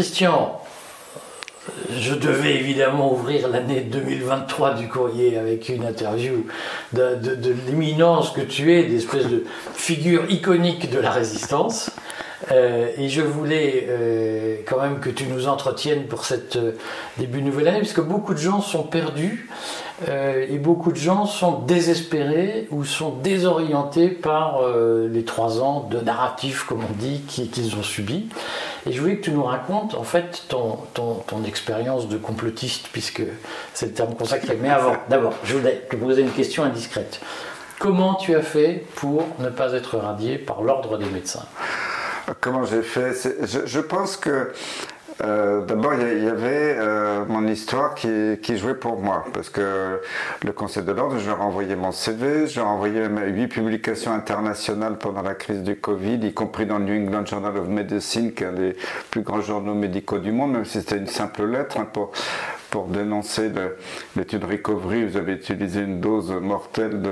Christian, je devais évidemment ouvrir l'année 2023 du courrier avec une interview de, l'éminence que tu es, d'espèce de figure iconique de la résistance. Euh, et je voulais euh, quand même que tu nous entretiennes pour cette euh, début de nouvelle année, puisque beaucoup de gens sont perdus et beaucoup de gens sont désespérés ou sont désorientés par les trois ans de narratif, comme on dit, qu'ils ont subis. Et je voulais que tu nous racontes en fait ton, ton, ton expérience de complotiste, puisque c'est le terme consacré. Mais avant, d'abord, je voulais te poser une question indiscrète. Comment tu as fait pour ne pas être radié par l'ordre des médecins? Comment j'ai fait? Je, pense que euh, D'abord, il y, avait euh, mon histoire qui, qui, jouait pour moi, parce que le Conseil de l'ordre, je leur ai envoyé mon CV, j'ai envoyé huit publications internationales pendant la crise du Covid, y compris dans le New England Journal of Medicine, qui est un des plus grands journaux médicaux du monde, même si c'était une simple lettre, hein, pour, pour dénoncer l'étude Recovery, vous avez utilisé une dose mortelle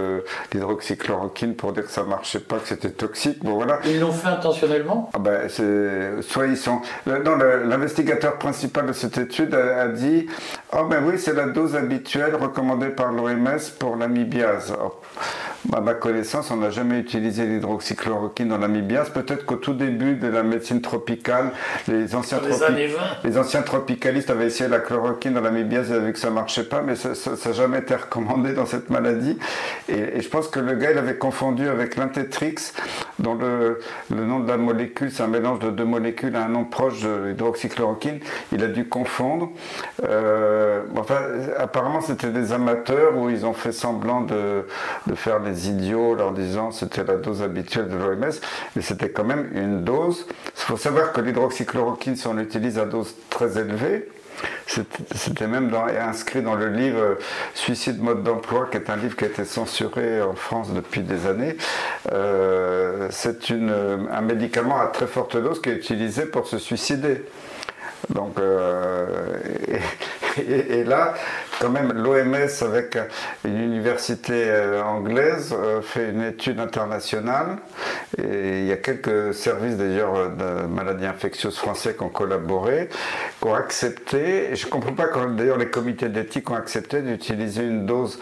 d'hydroxychloroquine pour dire que ça marchait pas, que c'était toxique. Bon, voilà. Ils l'ont fait intentionnellement? Ah ben, Soit ils sont. Non, l'investigateur principal de cette étude a, dit Oh, ben oui, c'est la dose habituelle recommandée par l'OMS pour l'amibiase. À ma connaissance, on n'a jamais utilisé l'hydroxychloroquine dans l'amibiase. Peut-être qu'au tout début de la médecine tropicale, les anciens, les anciens tropicalistes avaient essayé la chloroquine dans l'amibiase et vu que ça marchait pas, mais ça n'a jamais été recommandé dans cette maladie. Et, je pense que le gars, il avait confondu avec l'intétrix, dont le, nom de la molécule, c'est un mélange de deux molécules à un nom proche de l'hydroxychloroquine. Il a dû confondre. Euh, enfin, apparemment, c'était des amateurs où ils ont fait semblant de, de faire les idiots leur disant c'était la dose habituelle de l'OMS, mais c'était quand même une dose. Il faut savoir que l'hydroxychloroquine, si on l'utilise à dose très élevée, c'était même inscrit dans le livre Suicide mode d'emploi, qui est un livre qui a été censuré en France depuis des années. Euh, c'est un médicament à très forte dose qui est utilisé pour se suicider. Donc, euh, et, là, quand même, l'OMS, avec une université euh, anglaise, euh, fait une étude internationale. Et il y a quelques services, d'ailleurs, de maladies infectieuses français qui ont collaboré, qui ont accepté, et je ne comprends pas quand, d'ailleurs, les comités d'éthique ont accepté d'utiliser une dose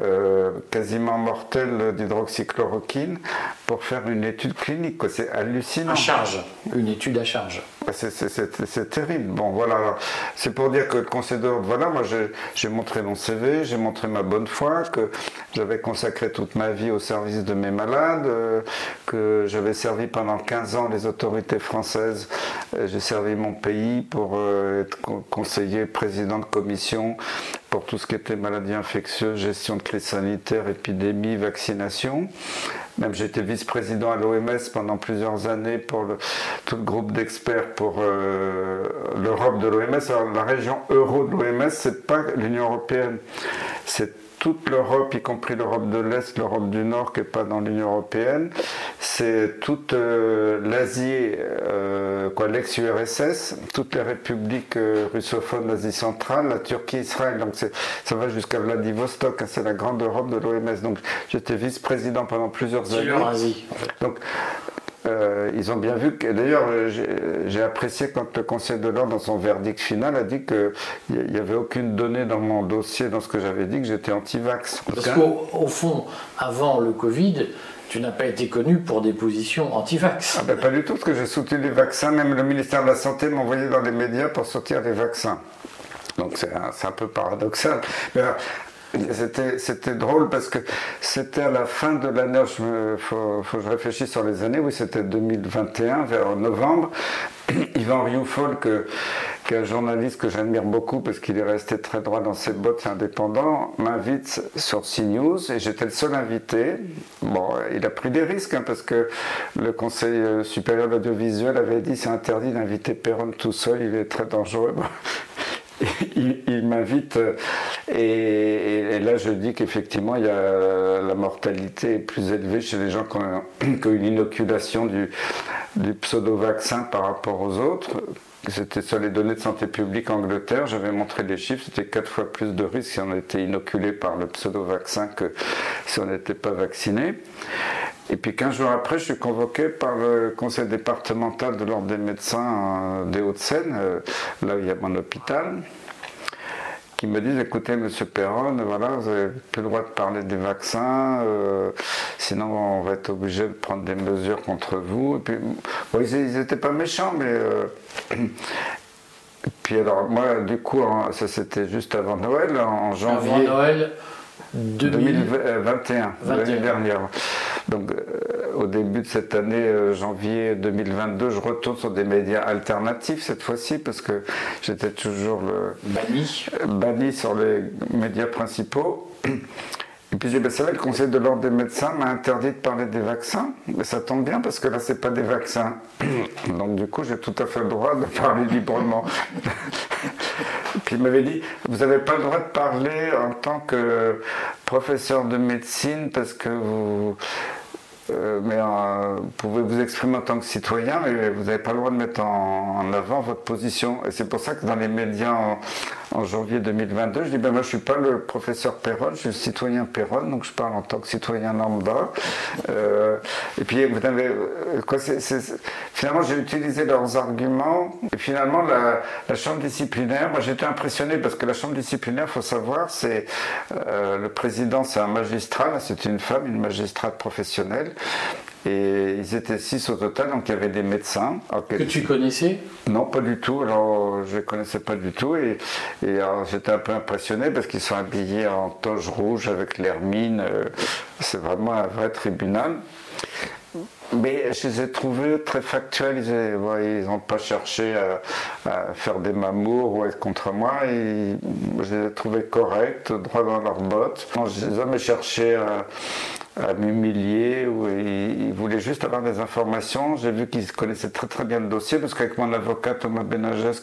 euh, quasiment mortel d'hydroxychloroquine pour faire une étude clinique. C'est hallucinant. À charge, une étude à charge. C'est terrible. Bon, voilà. C'est pour dire que le conseil d'ordre, voilà, moi j'ai montré mon CV, j'ai montré ma bonne foi, que j'avais consacré toute ma vie au service de mes malades, euh, que j'avais servi pendant 15 ans les autorités françaises. Euh, j'ai servi mon pays pour être conseiller, président de commission pour tout ce qui était maladies infectieuses, gestion de crise sanitaire, épidémie, vaccination. Même été vice-président à l'OMS pendant plusieurs années pour tout le groupe d'experts pour euh, l'Europe de l'OMS. Alors la région euro de l'OMS, c'est pas l'Union européenne, c'est toute l'Europe, y compris l'Europe de l'Est, l'Europe du Nord, qui n'est pas dans l'Union européenne. C'est toute euh, l'Asie, euh, quoi, l'ex-URSS, toutes les républiques euh, russophones d'Asie centrale, la Turquie, Israël. Donc ça va jusqu'à Vladivostok. Hein, c'est la grande Europe de l'OMS. Donc j'étais vice-président pendant plusieurs années. Asie. Donc euh, ils ont bien vu que, d'ailleurs, j'ai apprécié quand le Conseil de l'ordre, dans son verdict final, a dit qu'il n'y avait aucune donnée dans mon dossier, dans ce que j'avais dit, que j'étais anti-vax. Parce qu'au fond, avant le Covid, tu n'as pas été connu pour des positions anti-vax. Ah ben, pas du tout, parce que j'ai soutenu les vaccins. Même le ministère de la Santé m'envoyait dans les médias pour sortir les vaccins. Donc c'est un, un, peu paradoxal. Mais c'était drôle parce que c'était à la fin de l'année, il faut, que je réfléchisse sur les années, oui c'était 2021, vers novembre. Yvan Rioufol, qui est un journaliste que j'admire beaucoup parce qu'il est resté très droit dans ses bottes indépendant, m'invite sur CNews et j'étais le seul invité. Bon, il a pris des risques hein, parce que le Conseil supérieur de l'audiovisuel avait dit c'est interdit d'inviter Perron tout seul, il est très dangereux. il, m'invite et, là je dis qu'effectivement il y a la mortalité plus élevée chez les gens qui ont, une inoculation du, du pseudo-vaccin par rapport aux autres. C'était sur les données de santé publique Angleterre, j'avais montré les chiffres, c'était quatre fois plus de risques si on était inoculé par le pseudo-vaccin que si on n'était pas vacciné. Et puis 15 jours après, je suis convoqué par le conseil départemental de l'ordre des médecins des Hauts-de-Seine, là où il y a mon hôpital qui me disent écoutez, monsieur Perron, voilà, vous n'avez plus le droit de parler des vaccins, euh, sinon on va être obligé de prendre des mesures contre vous. Et puis, ils n'étaient pas méchants, mais. Euh, puis alors, moi, du coup, ça c'était juste avant Noël, en janvier. Avant Noël 2021, l'année dernière. Donc, euh, au début de cette année, euh, janvier 2022, je retourne sur des médias alternatifs cette fois-ci parce que j'étais toujours le banni. banni sur les médias principaux. Et puis j'ai ben, c'est vrai, le Conseil de l'ordre des médecins m'a interdit de parler des vaccins, mais ça tombe bien parce que là, c'est pas des vaccins. Donc du coup, j'ai tout à fait le droit de parler librement. il m'avait dit, vous n'avez pas le droit de parler en tant que professeur de médecine parce que vous euh, mais euh, vous pouvez vous exprimer en tant que citoyen, mais vous n'avez pas le droit de mettre en, avant votre position. Et c'est pour ça que dans les médias en, janvier 2022, je dis ben moi je suis pas le professeur Perron, je suis le citoyen Perron, donc je parle en tant que citoyen lambda. Euh, et puis vous avez quoi Finalement, j'ai utilisé leurs arguments. Et finalement, la, chambre disciplinaire, moi j'étais impressionné parce que la chambre disciplinaire, faut savoir, c'est le président, c'est un magistrat, c'est une femme, une magistrate professionnelle. Et ils étaient six au total, donc il y avait des médecins. Que tu connaissais Non, pas du tout. Alors, je ne connaissais pas du tout. Et, j'étais un peu impressionné parce qu'ils sont habillés en toge rouge avec l'hermine. Euh, c'est vraiment un vrai tribunal. Mais je les ai trouvés très factuels. Ils n'ont pas cherché à, faire des mamours ou être contre moi. Je les ai trouvés corrects, droit dans leurs bottes. Je les ai jamais cherché à, m'humilier ou il, voulait juste avoir des informations. J'ai vu qu'il connaissait très très bien le dossier parce qu'avec mon avocat Thomas Benages,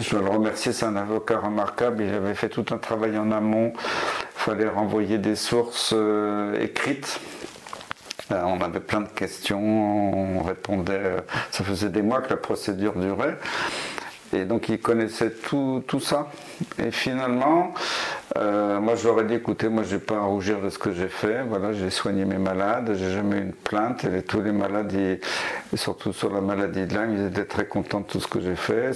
je veux le remercier, c'est un avocat remarquable, il avait fait tout un travail en amont. Il fallait renvoyer des sources euh, écrites. Euh, on avait plein de questions, on répondait, euh, ça faisait des mois que la procédure durait. Et donc il connaissait tout, tout ça. Et finalement, euh, moi j'aurais dit écoutez, moi je n'ai pas à rougir de ce que j'ai fait. Voilà, j'ai soigné mes malades, j'ai jamais eu une plainte. Et tous les malades, et surtout sur la maladie de Lyme, ils étaient très contents de tout ce que j'ai fait.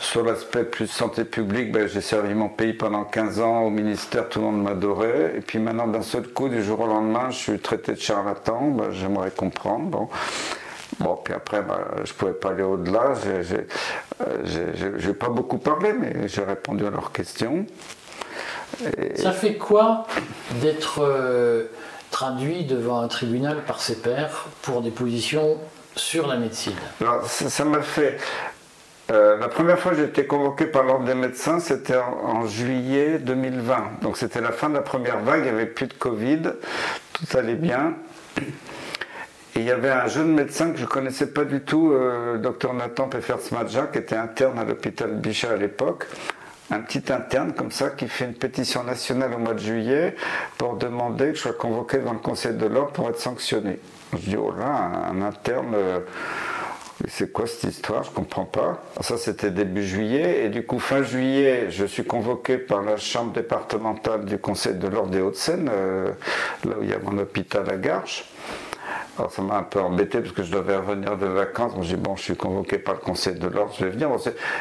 Sur l'aspect plus santé publique, ben, j'ai servi mon pays pendant 15 ans au ministère, tout le monde m'adorait. Et puis maintenant, d'un seul coup, du jour au lendemain, je suis traité de charlatan. Ben, j'aimerais comprendre. Bon. Bon, puis après, ben, je ne pouvais pas aller au-delà. Je n'ai pas beaucoup parlé, mais j'ai répondu à leurs questions. Ça fait quoi d'être euh, traduit devant un tribunal par ses pairs pour des positions sur la médecine? Alors, ça m'a fait. Euh, la première fois que j'ai été convoqué par l'ordre des médecins, c'était en, juillet 2020. Donc c'était la fin de la première vague, il n'y avait plus de Covid, tout allait bien. Et il y avait un jeune médecin que je ne connaissais pas du tout, euh, docteur Nathan Peffersmadja, qui était interne à l'hôpital Bichat à l'époque. Un petit interne comme ça qui fait une pétition nationale au mois de juillet pour demander que je sois convoqué dans le Conseil de l'ordre pour être sanctionné. Je dis, oh là, un interne. Euh, c'est quoi cette histoire? Je comprends pas. Ça, c'était début juillet. Et du coup, fin juillet, je suis convoqué par la chambre départementale du Conseil de l'Ordre des Hauts-de-Seine, euh, là où il y a mon hôpital à Garches. Alors ça m'a un peu embêté parce que je devais revenir de vacances. J'ai dit bon, je suis convoqué par le Conseil de l'ordre, je vais venir.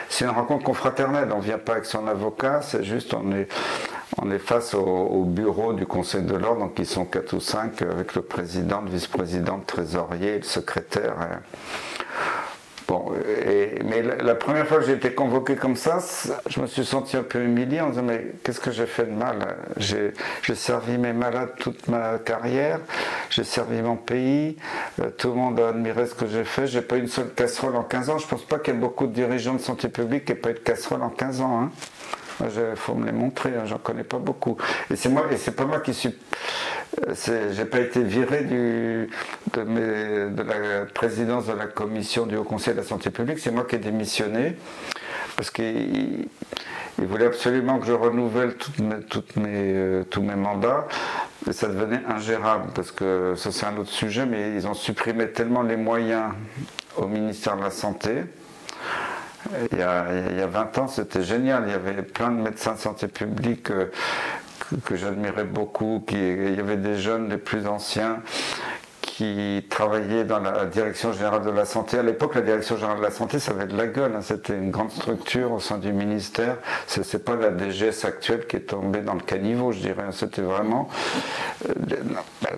c'est une rencontre confraternelle. On vient pas avec son avocat, c'est juste on est face au, bureau du Conseil de l'ordre, donc ils sont quatre ou cinq avec le président, le vice-président, le trésorier, le secrétaire. Bon, mais la, première fois que j'ai été convoqué comme ça, je me suis senti un peu humilié en disant mais qu'est-ce que j'ai fait de mal? J'ai servi mes malades toute ma carrière, j'ai servi mon pays, euh, tout le monde a admiré ce que j'ai fait, j'ai pas eu une seule casserole en 15 ans. Je pense pas qu'il y ait beaucoup de dirigeants de santé publique qui n'aient pas eu de casserole en 15 ans. Hein. Il faut me les montrer, hein, j'en connais pas beaucoup. Et c'est moi, et c'est pas moi qui suis. J'ai pas été viré de, la présidence de la commission du Haut Conseil de la Santé publique, c'est moi qui ai démissionné parce qu'il voulait absolument que je renouvelle mes, euh, tous mes mandats. Et ça devenait ingérable parce que ça c'est un autre sujet, mais ils ont supprimé tellement les moyens au ministère de la Santé il y, a, 20 ans, c'était génial. Il y avait plein de médecins de santé publique euh, que j'admirais beaucoup. Qui, il y avait des jeunes les plus anciens qui travaillaient dans la direction générale de la santé. À l'époque, la direction générale de la santé, ça avait de la gueule. Hein. C'était une grande structure au sein du ministère. C'est, c'est pas la DGS actuelle qui est tombée dans le caniveau, je dirais. C'était vraiment. Euh,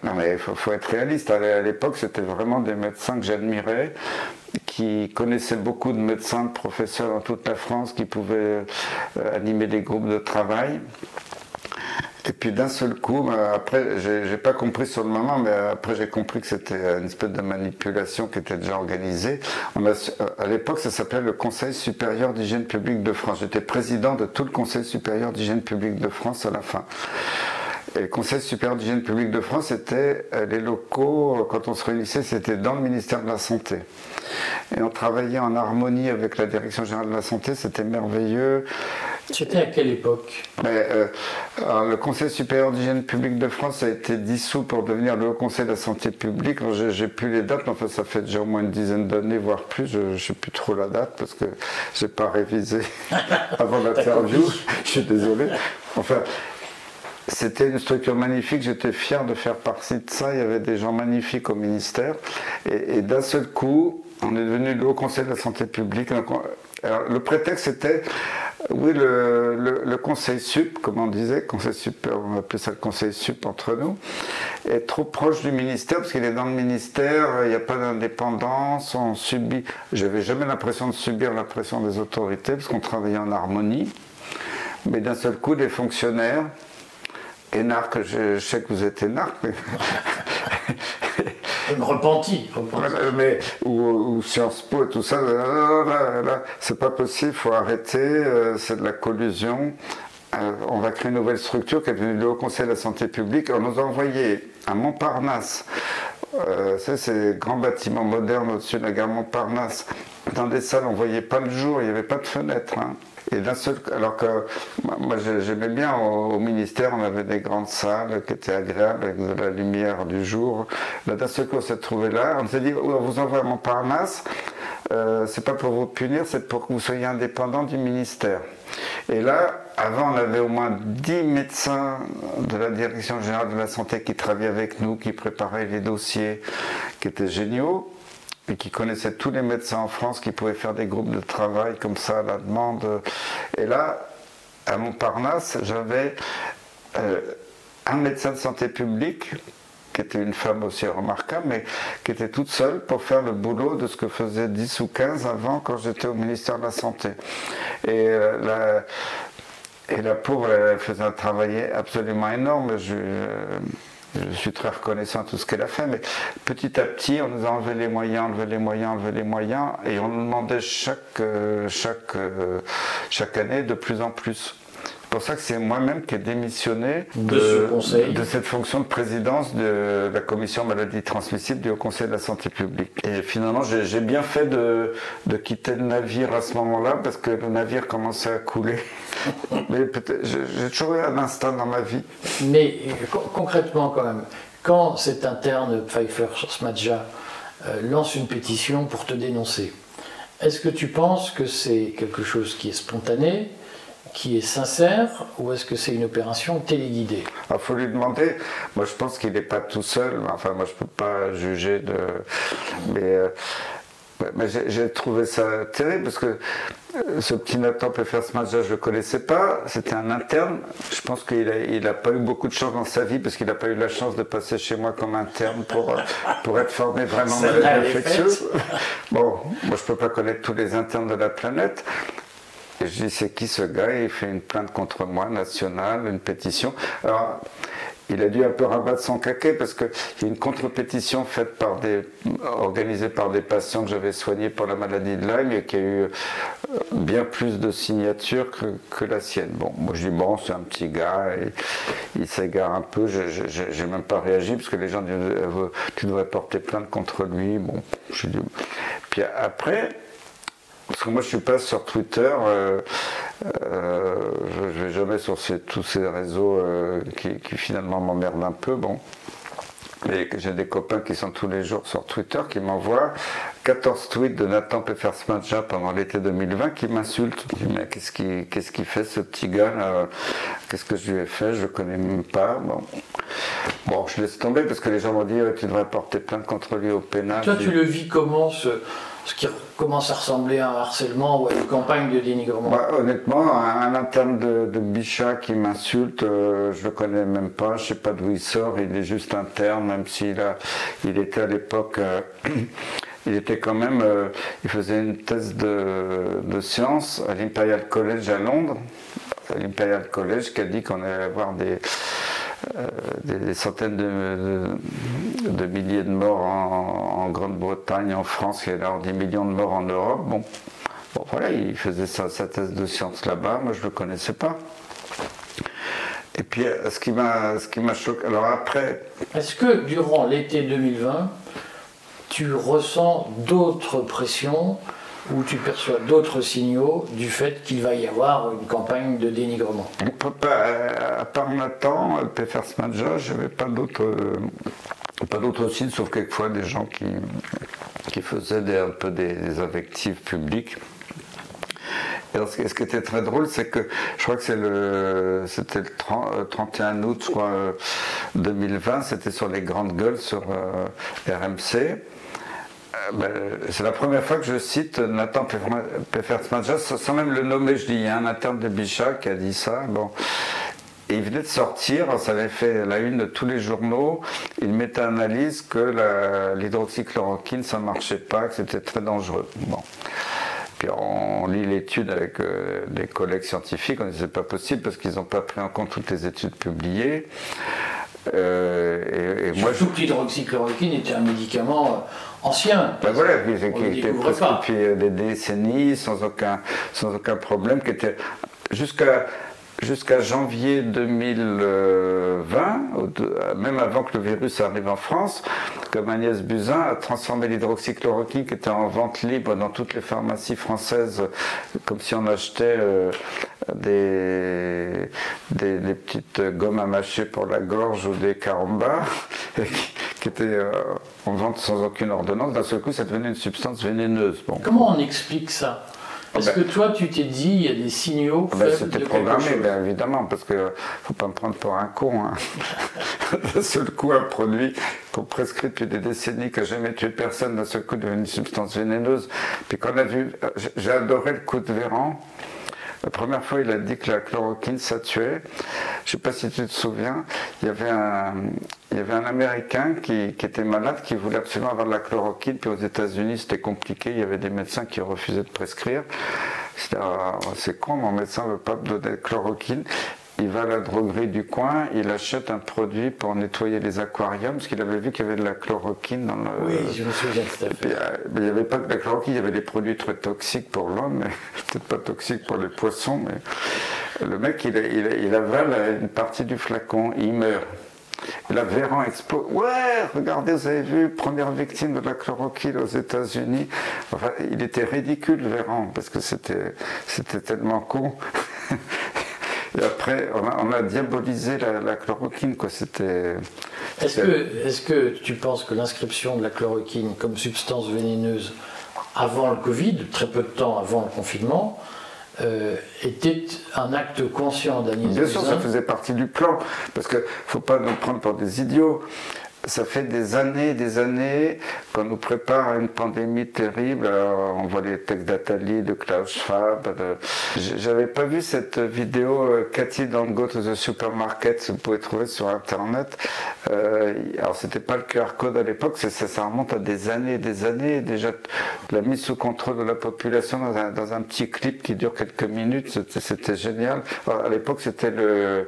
non, mais il faut, être réaliste. À l'époque, c'était vraiment des médecins que j'admirais qui connaissaient beaucoup de médecins, de professeurs dans toute la France, qui pouvaient euh, animer des groupes de travail. Et puis d'un seul coup, bah, après, j'ai pas compris sur le moment, mais après j'ai compris que c'était une espèce de manipulation qui était déjà organisée. On a, à l'époque, ça s'appelait le Conseil supérieur d'hygiène publique de France. J'étais président de tout le Conseil supérieur d'hygiène publique de France à la fin. Et le Conseil supérieur d'hygiène publique de France, c'était euh, les locaux, euh, quand on se réunissait, c'était dans le ministère de la Santé. Et on travaillait en harmonie avec la Direction générale de la Santé, c'était merveilleux. C'était à quelle époque? Euh, Le Conseil supérieur d'hygiène publique de France a été dissous pour devenir le Haut Conseil de la santé publique. J'ai plus les dates, mais enfin, ça fait déjà au moins une dizaine d'années, voire plus. Je ne sais plus trop la date parce que je n'ai pas révisé avant l'interview. je suis désolé. Enfin, c'était une structure magnifique, j'étais fier de faire partie de ça, il y avait des gens magnifiques au ministère. Et, d'un seul coup, on est devenu le Haut Conseil de la Santé publique. le prétexte était, oui, le, Conseil sup, comme on disait, Conseil sup, on appelait ça le Conseil sup entre nous, est trop proche du ministère, parce qu'il est dans le ministère, il n'y a pas d'indépendance, on subit, j'avais jamais l'impression de subir la pression des autorités, parce qu'on travaillait en harmonie. Mais d'un seul coup, des fonctionnaires, énarque, je, sais que vous êtes énarque, mais. repenti. Mais, ou, Sciences Po et tout ça, c'est pas possible, il faut arrêter, euh, c'est de la collusion. Euh, on va créer une nouvelle structure qui est devenue le Haut Conseil de la Santé publique. On nous a envoyé à Montparnasse, euh, c'est ces grands bâtiments modernes au-dessus de la gare Montparnasse, dans des salles, on ne voyait pas le jour, il n'y avait pas de fenêtre. Hein. Et d'un seul, alors que moi j'aimais bien au, ministère, on avait des grandes salles qui étaient agréables avec de la lumière du jour. Là d'un seul coup on s'est trouvé là, on s'est dit on vous envoie à Montparnasse, euh, c'est pas pour vous punir, c'est pour que vous soyez indépendant du ministère. Et là, avant, on avait au moins 10 médecins de la Direction générale de la santé qui travaillaient avec nous, qui préparaient les dossiers, qui étaient géniaux et qui connaissait tous les médecins en France, qui pouvaient faire des groupes de travail comme ça à la demande. Et là, à Montparnasse, j'avais euh, un médecin de santé publique qui était une femme aussi remarquable, mais qui était toute seule pour faire le boulot de ce que faisait 10 ou 15 avant quand j'étais au ministère de la Santé. Et euh, la, pauvre, elle faisait un travail absolument énorme. Je, je suis très reconnaissant de tout ce qu'elle a fait, mais petit à petit, on nous a enlevé les moyens, enlevé les moyens, enlevé les moyens, et on nous demandait chaque, euh, chaque, euh, chaque année de plus en plus. C'est pour ça que c'est moi-même qui ai démissionné de, de, cette fonction de présidence de la commission maladies transmissibles du Haut Conseil de la santé publique. Et finalement, j'ai bien fait de, de, quitter le navire à ce moment-là parce que le navire commençait à couler. Mais j'ai toujours eu un instinct dans ma vie. Mais concrètement, quand même, quand cet interne Pfeiffer Smadja euh, lance une pétition pour te dénoncer, est-ce que tu penses que c'est quelque chose qui est spontané qui est sincère ou est-ce que c'est une opération téléguidée? Il faut lui demander. Moi, je pense qu'il n'est pas tout seul. Enfin, moi, je ne peux pas juger de. Mais, euh, mais j'ai trouvé ça terrible parce que euh, ce petit Nathan peut faire ce match-là, je ne le connaissais pas. C'était un interne. Je pense qu'il n'a il a pas eu beaucoup de chance dans sa vie parce qu'il n'a pas eu la chance de passer chez moi comme interne pour, euh, pour être formé vraiment maladie infectieuse. Bon, moi, je ne peux pas connaître tous les internes de la planète. Et je dis, c'est qui ce gars? Il fait une plainte contre moi, nationale, une pétition. Alors, il a dû un peu rabattre son caquet parce qu'il y a une contre-pétition faite par des, organisée par des patients que j'avais soignés pour la maladie de Lyme et qui a eu euh, bien plus de signatures que, la sienne. Bon, moi je dis, bon, c'est un petit gars, il s'égare un peu, j'ai même pas réagi parce que les gens disent, euh, tu devrais porter plainte contre lui. Bon, je dis, puis après, parce que moi, je suis pas sur Twitter. Euh, euh, je, ne vais jamais sur tous ces réseaux euh, qui, finalement m'emmerdent un peu. Bon. Mais j'ai des copains qui sont tous les jours sur Twitter qui m'envoient 14 tweets de Nathan Peffersmadja pendant l'été 2020 qui m'insulte. Je dis, mais qu'est-ce qu'il qu'est-ce qu'il fait ce petit gars là? Qu'est-ce que je lui ai fait? Je le connais même pas. Bon. bon, je laisse tomber parce que les gens m'ont dit, tu devrais porter plainte contre lui au pénal. Toi, tu le vis comment ce, ce qui commence à ressembler à un harcèlement ou à une campagne de dénigrement bah, Honnêtement, un, interne de, Bichat qui m'insulte, euh, je le connais même pas, je sais pas d'où il sort, il est juste interne, même s'il a, il était à l'époque, euh, il était quand même, euh, il faisait une thèse de, de sciences à l'Imperial College à Londres, l'Imperial College qui a dit qu'on allait avoir des euh, des, centaines de, milliers de morts en, Grande-Bretagne, en France, et alors des millions de morts en Europe. Bon, bon voilà, il faisait sa, thèse de science là-bas, moi je ne le connaissais pas. Et puis, euh, ce qui m'a, ce qui m'a choqué. Alors après. Est-ce que durant l'été 2020, tu ressens d'autres pressions où tu perçois d'autres signaux du fait qu'il va y avoir une campagne de dénigrement À part Nathan, Pfeffersmadja, je n'avais pas d'autres pas d'autres signes, sauf quelquefois des gens qui, qui faisaient des, un peu des, invectives publiques. Et ce, qui était très drôle, c'est que je crois que le, c'était le 31 août, je crois, 2020, c'était sur les grandes gueules sur euh, RMC. Euh, ben, c'est la première fois que je cite Nathan Peffertsmadja, sans même le nommer, je dis, il y a un interne de Bichat qui a dit ça. Bon. Et il venait de sortir, ça avait fait la une de tous les journaux, il mettait analyse que l'hydroxychloroquine, ça ne marchait pas, que c'était très dangereux. Bon. Puis on lit l'étude avec euh, des collègues scientifiques, on dit c'est pas possible parce qu'ils n'ont pas pris en compte toutes les études publiées. Euh, et, moi, Surtout que l'hydroxychloroquine était un médicament euh, ancien. Ben voilà, qui, était presque depuis euh, des décennies, sans aucun, sans aucun problème, qui était jusqu'à jusqu'à janvier 2020, même avant que le virus arrive en France, comme Agnès Buzyn a transformé l'hydroxychloroquine qui était en vente libre dans toutes les pharmacies françaises, comme si on achetait euh, des, des, petites gommes à mâcher pour la gorge ou des carambars, qui, étaient euh, en vente sans aucune ordonnance. D'un seul coup, ça devenait une substance vénéneuse. Bon. Comment on explique ça? Ah ben. que toi, tu t'es dit, il y a des signaux ah ben, C'était programmé, bien évidemment, parce qu'il ne faut pas me prendre pour un con. Hein. d'un seul coup, un produit qu'on prescrit depuis des décennies, qui n'a jamais tué personne, d'un seul coup devenu une substance vénéneuse. Puis quand on a vu, j'ai adoré le coup de Véran. La première fois, il a dit que la chloroquine, ça tuait. Je ne sais pas si tu te souviens, il y avait un, Américain qui, qui, était malade, qui voulait absolument avoir de la chloroquine, puis aux États-Unis, c'était compliqué, il y avait des médecins qui refusaient de prescrire. Ah, c'est con, mon médecin ne veut pas me donner de chloroquine il va à la droguerie du coin, il achète un produit pour nettoyer les aquariums, parce qu'il avait vu qu'il y avait de la chloroquine dans le. Oui, je me souviens tout à fait. Euh, mais il n'y avait pas de la chloroquine, il y avait des produits très toxiques pour l'homme, mais peut-être pas toxiques pour les poissons, mais le mec, il, il, il avale une partie du flacon, il meurt. Et là, Véran explose. Ouais, regardez, vous avez vu, première victime de la chloroquine aux États-Unis. Enfin, il était ridicule, Véran, parce que c'était, c'était tellement con. Et après, on a, diabolisé la, chloroquine, quoi. C'était. Est-ce que, est que tu penses que l'inscription de la chloroquine comme substance vénéneuse avant le Covid, très peu de temps avant le confinement, euh, était un acte conscient d'Agnès Bien sûr, ça faisait partie du plan, parce qu'il ne faut pas nous prendre pour des idiots ça fait des années des années qu'on nous prépare à une pandémie terrible. on voit les textes d'Atali, de Klaus Schwab. J'avais pas vu cette vidéo euh, Cathy Don't Go to the Supermarket, vous pouvez trouver sur Internet. Euh, alors c'était pas le QR code à l'époque, ça, remonte à des années et des années. Déjà la mise sous contrôle de la population dans un, petit clip qui dure quelques minutes, c'était génial. à l'époque c'était le,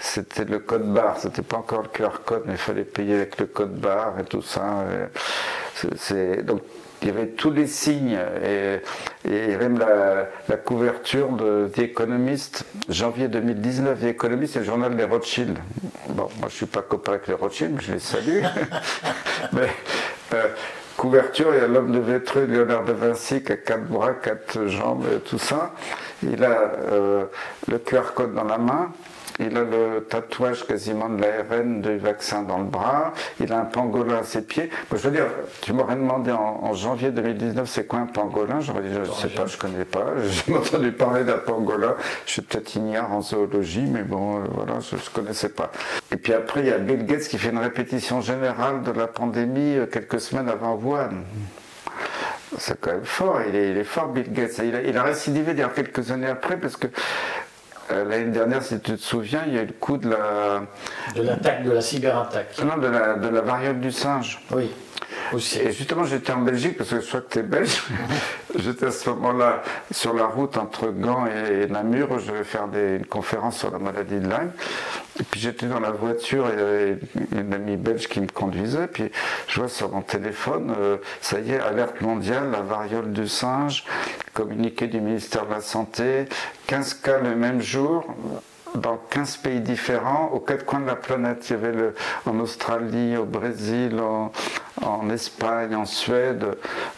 c'était le code barre, c'était pas encore le QR code, mais il fallait payer le code barre et tout ça. C'est, donc il y avait tous les signes et, et même la, couverture de The Economist, janvier 2019. The Economist, c'est le journal des Rothschild. Bon, moi je suis pas copain avec les Rothschild, mais je les salue. mais euh, couverture, il y a l'homme de Vétreux, Léonard de Vinci, qui a quatre bras, quatre jambes, tout ça. Il a euh, le QR code dans la main il a le tatouage quasiment de l'ARN du vaccin dans le bras, il a un pangolin à ses pieds. je veux dire, tu m'aurais demandé en, janvier 2019 c'est quoi un pangolin, j'aurais dit je ne sais pas, je ne connais pas, j'ai entendu parler d'un pangolin, je suis peut-être ignare en zoologie, mais bon, euh, voilà, je ne connaissais pas. Et puis après, il y a Bill Gates qui fait une répétition générale de la pandémie euh, quelques semaines avant Wuhan. C'est quand même fort, il est, fort Bill Gates. Il a, il a récidivé d'ailleurs quelques années après parce que l'année dernière, si tu te souviens, il y a eu le coup de la. De l'attaque, de la cyberattaque. Non, de la, de la variole du singe. Oui. Et justement, j'étais en Belgique, parce que je crois que tu es belge. j'étais à ce moment-là sur la route entre Gand et, Namur. Je devais faire une conférence sur la maladie de Lyme. Et puis j'étais dans la voiture il y avait une amie belge qui me conduisait. Puis je vois sur mon téléphone, euh, ça y est, alerte mondiale, la variole du singe, communiqué du ministère de la Santé, 15 cas le même jour dans 15 pays différents, aux quatre coins de la planète. Il y avait le, en Australie, au Brésil, en, Espagne, en Suède.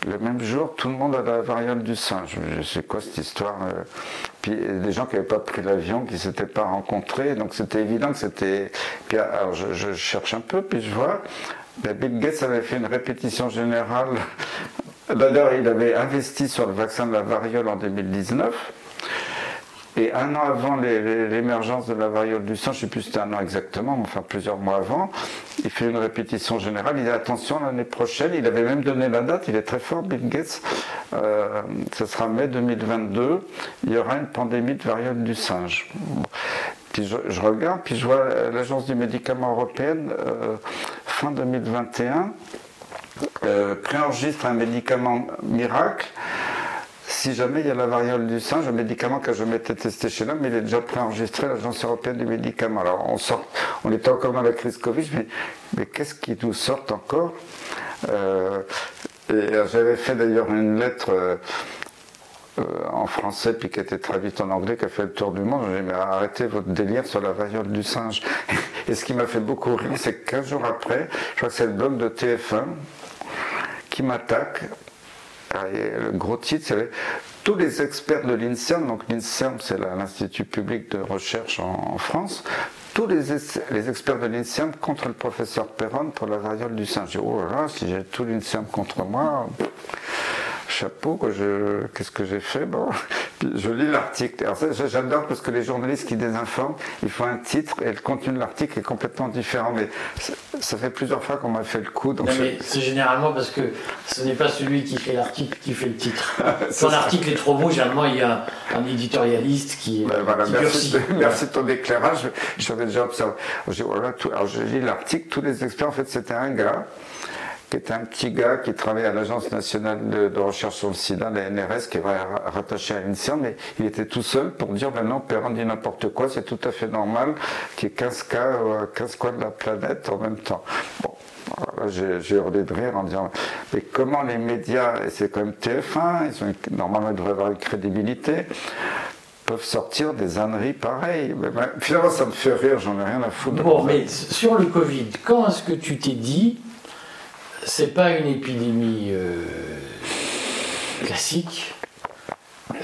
Le même jour, tout le monde a la variole du singe. Je sais quoi cette histoire euh? Puis des gens qui n'avaient pas pris l'avion, qui ne s'étaient pas rencontrés. Donc c'était évident que c'était. Alors je, cherche un peu, puis je vois. Ben, Bill Gates avait fait une répétition générale. D'ailleurs, il avait investi sur le vaccin de la variole en 2019. Et un an avant l'émergence de la variole du sang, je ne sais plus si c'était un an exactement, mais enfin plusieurs mois avant, il fait une répétition générale. Il dit attention l'année prochaine, il avait même donné la date, il est très fort, Bill Gates, euh, ce sera mai 2022, il y aura une pandémie de variole du singe. Puis je, regarde, puis je vois l'Agence du médicament européenne, euh, fin 2021, euh, préenregistre un médicament miracle si jamais il y a la variole du singe, un médicament que je m'étais testé chez l'homme, il est déjà préenregistré à l'Agence européenne du médicament. Alors on sort, on était encore dans la crise Covid, mais, qu'est-ce qui nous sort encore? Euh, J'avais fait d'ailleurs une lettre. Euh, en français puis qui a été traduite en anglais, qui a fait le tour du monde. J'ai dit, mais arrêtez votre délire sur la variole du singe. Et ce qui m'a fait beaucoup rire, c'est que 15 jours après, je crois que c'est le blog de TF1 qui m'attaque le gros titre, c'est tous les experts de l'INSERM, donc l'INSERM c'est l'Institut public de recherche en, France, tous les, les experts de l'INSERM contre le professeur Perron pour la variole du singe. Oh là là, si j'ai tout l'INSERM contre moi, chapeau, qu'est-ce que j'ai fait bon, Je lis l'article. J'adore parce que les journalistes qui désinforment, ils font un titre et le contenu de l'article est complètement différent. Mais ça fait plusieurs fois qu'on m'a fait le coup. c'est généralement parce que ce n'est pas celui qui fait l'article qui fait le titre. Quand l'article est trop beau, généralement il y a un éditorialiste qui, ben merci, merci, de ton éclairage. J'avais déjà observé. Alors je lis l'article, tous les experts, en fait, c'était un gars qui était un petit gars qui travaillait à l'Agence nationale de, recherche sur le sida, la NRS, qui est rattaché à l'INSERM, mais il était tout seul pour dire maintenant, Perrin dit n'importe quoi, c'est tout à fait normal qu'il y ait 15 cas, 15 coins de la planète en même temps. Bon, j'ai hurlé de rire en disant mais comment les médias, et c'est quand même TF1, ils ont, normalement ils devraient avoir une crédibilité, peuvent sortir des âneries pareilles. finalement ça me fait rire, j'en ai rien à foutre. Bon, mais sur le Covid, quand est-ce que tu t'es dit c'est pas une épidémie euh, classique.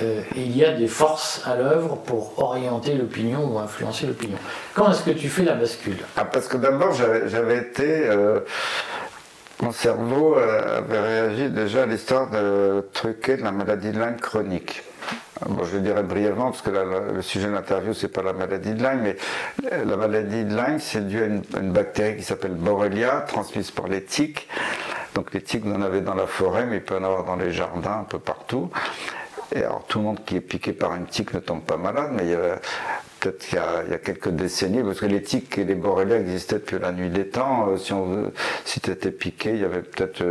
Euh, il y a des forces à l'œuvre pour orienter l'opinion ou influencer l'opinion. Quand est-ce que tu fais la bascule? Ah, Parce que d'abord, j'avais été. Euh, mon cerveau avait réagi déjà à l'histoire de truquer de la maladie de Lyme chronique. Bon, je dirais brièvement, parce que le sujet de l'interview, c'est pas la maladie de Lyme, mais la maladie de Lyme, c'est dû à une, bactérie qui s'appelle Borrelia, transmise par les tiques. Donc les tiques, vous en avez dans la forêt, mais il peut en avoir dans les jardins, un peu partout. Et alors tout le monde qui est piqué par une tique ne tombe pas malade, mais il y a qu'il y, a quelques décennies, parce que les tiques et les borrélias existaient depuis la nuit des temps. Euh, si, tu étais piqué, il y avait peut-être 2-3%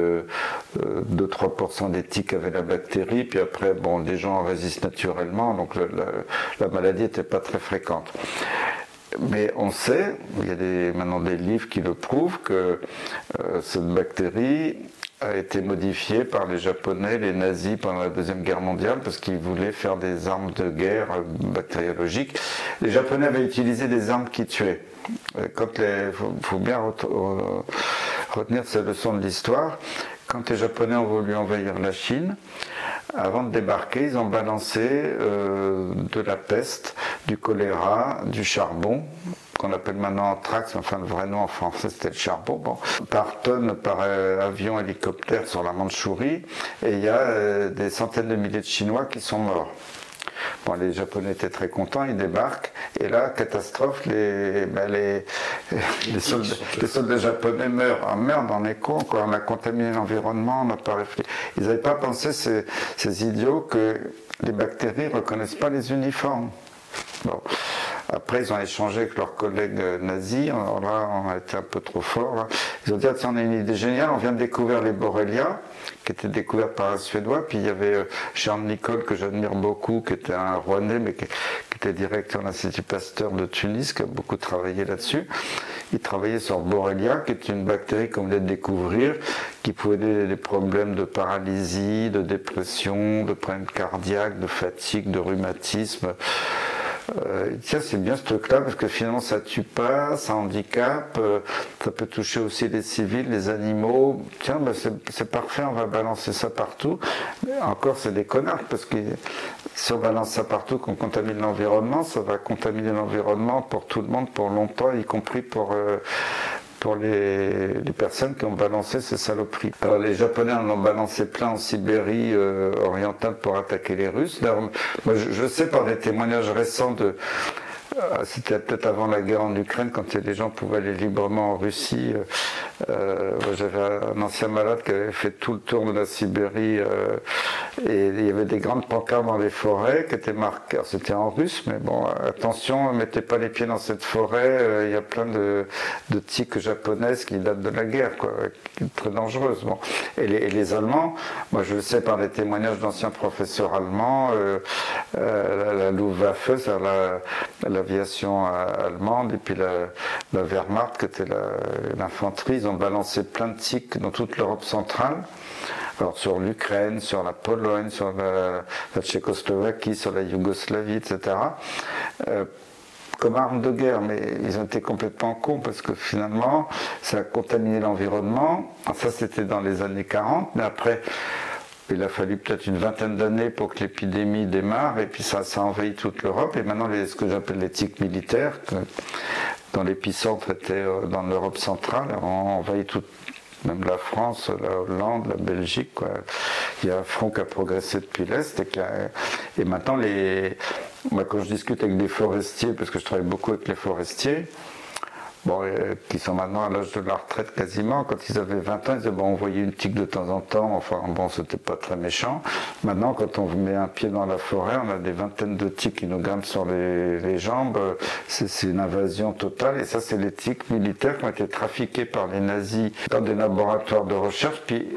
euh, euh, des tiques avaient la bactérie, puis après, bon, des gens résistent naturellement, donc la, maladie n'était pas très fréquente. Mais on sait, il y a des, maintenant des livres qui le prouvent, que cette bactérie a été modifié par les Japonais, les nazis pendant la Deuxième Guerre mondiale parce qu'ils voulaient faire des armes de guerre bactériologiques. Les Japonais avaient utilisé des armes qui tuaient. Euh, quand il faut, bien retenir cette leçon de l'histoire. Quand les Japonais ont voulu envahir la Chine, avant de débarquer, ils ont balancé euh, de la peste, du choléra, du charbon, qu'on appelle maintenant anthrax, enfin le vrai nom en français c'était le charbon, bon, par tonne, par euh, avion, hélicoptère sur la Mandchourie, et il y a euh, des centaines de milliers de Chinois qui sont morts. Bon, les Japonais étaient très contents, ils débarquent, et là, catastrophe, les, ben, les, les, soldats, japonais meurent. Ah merde, on est con, quoi, on a contaminé l'environnement, on n'a pas réfléchi. Ils n'avaient pas pensé, ces, ces idiots, que les bactéries ne reconnaissent pas les uniformes. Bon. Après, ils ont échangé avec leurs collègues nazis. Alors là, on a été un peu trop fort. Ils ont dit, ah, tiens, on a une idée géniale, on vient de découvrir les Borrelia, qui étaient découverts par un Suédois. Puis il y avait euh, Charles Nicole, que j'admire beaucoup, qui était un Rouennais, mais qui, était directeur de l'Institut Pasteur de Tunis, qui a beaucoup travaillé là-dessus. Il travaillait sur Borrelia, qui est une bactérie qu'on venait de découvrir, qui pouvait aider des problèmes de paralysie, de dépression, de problèmes cardiaques, de fatigue, de rhumatisme. Euh, tiens, c'est bien ce truc-là parce que finalement ça tue pas, ça handicape, euh, ça peut toucher aussi les civils, les animaux. Tiens, ben, c'est parfait, on va balancer ça partout. encore, c'est des connards parce que si on balance ça partout, qu'on contamine l'environnement, ça va contaminer l'environnement pour tout le monde pour longtemps, y compris pour euh, pour les, personnes qui ont balancé ces saloperies. Alors les Japonais en ont balancé plein en Sibérie euh, orientale pour attaquer les Russes. je, sais par des témoignages récents de c'était peut-être avant la guerre en Ukraine, quand les gens pouvaient aller librement en Russie. Euh, euh, j'avais un ancien malade qui avait fait tout le tour de la Sibérie et il y avait des grandes pancartes dans les forêts qui étaient marquées. C'était en russe, mais bon, attention, ne mettez pas les pieds dans cette forêt. Il y a plein de, de tiques japonaises qui datent de la guerre, quoi, très dangereuses. Bon. Et, les, les, Allemands, moi je le sais par des témoignages d'anciens professeurs allemands, la, la Luftwaffe, la, la l'aviation allemande et puis la, Wehrmacht, qui était l'infanterie. Ils ont balancé plein de tics dans toute l'Europe centrale. Alors sur l'Ukraine, sur la Pologne, sur la, Tchécoslovaquie, sur la Yougoslavie, etc. Euh, comme arme de guerre, mais ils ont été complètement cons parce que finalement, ça a contaminé l'environnement. Ça, c'était dans les années 40, mais après, il a fallu peut-être une vingtaine d'années pour que l'épidémie démarre, et puis ça, ça envahit toute l'Europe. Et maintenant, les, ce que j'appelle l'éthique militaire, dont l'épicentre était euh, dans l'Europe centrale, on envahit toute, même la France, la Hollande, la Belgique. Quoi. Il y a un front qui a progressé depuis l'Est. Et, et maintenant, les, moi, quand je discute avec des forestiers, parce que je travaille beaucoup avec les forestiers, bon, euh, qui sont maintenant à l'âge de la retraite quasiment. Quand ils avaient 20 ans, ils disaient bon, on voyait une tique de temps en temps. Enfin, bon, c'était pas très méchant. Maintenant, quand on met un pied dans la forêt, on a des vingtaines de tiques qui nous grimpent sur les, jambes. C'est une invasion totale. Et ça, c'est les tiques militaires qui ont été trafiquées par les nazis dans des laboratoires de recherche, puis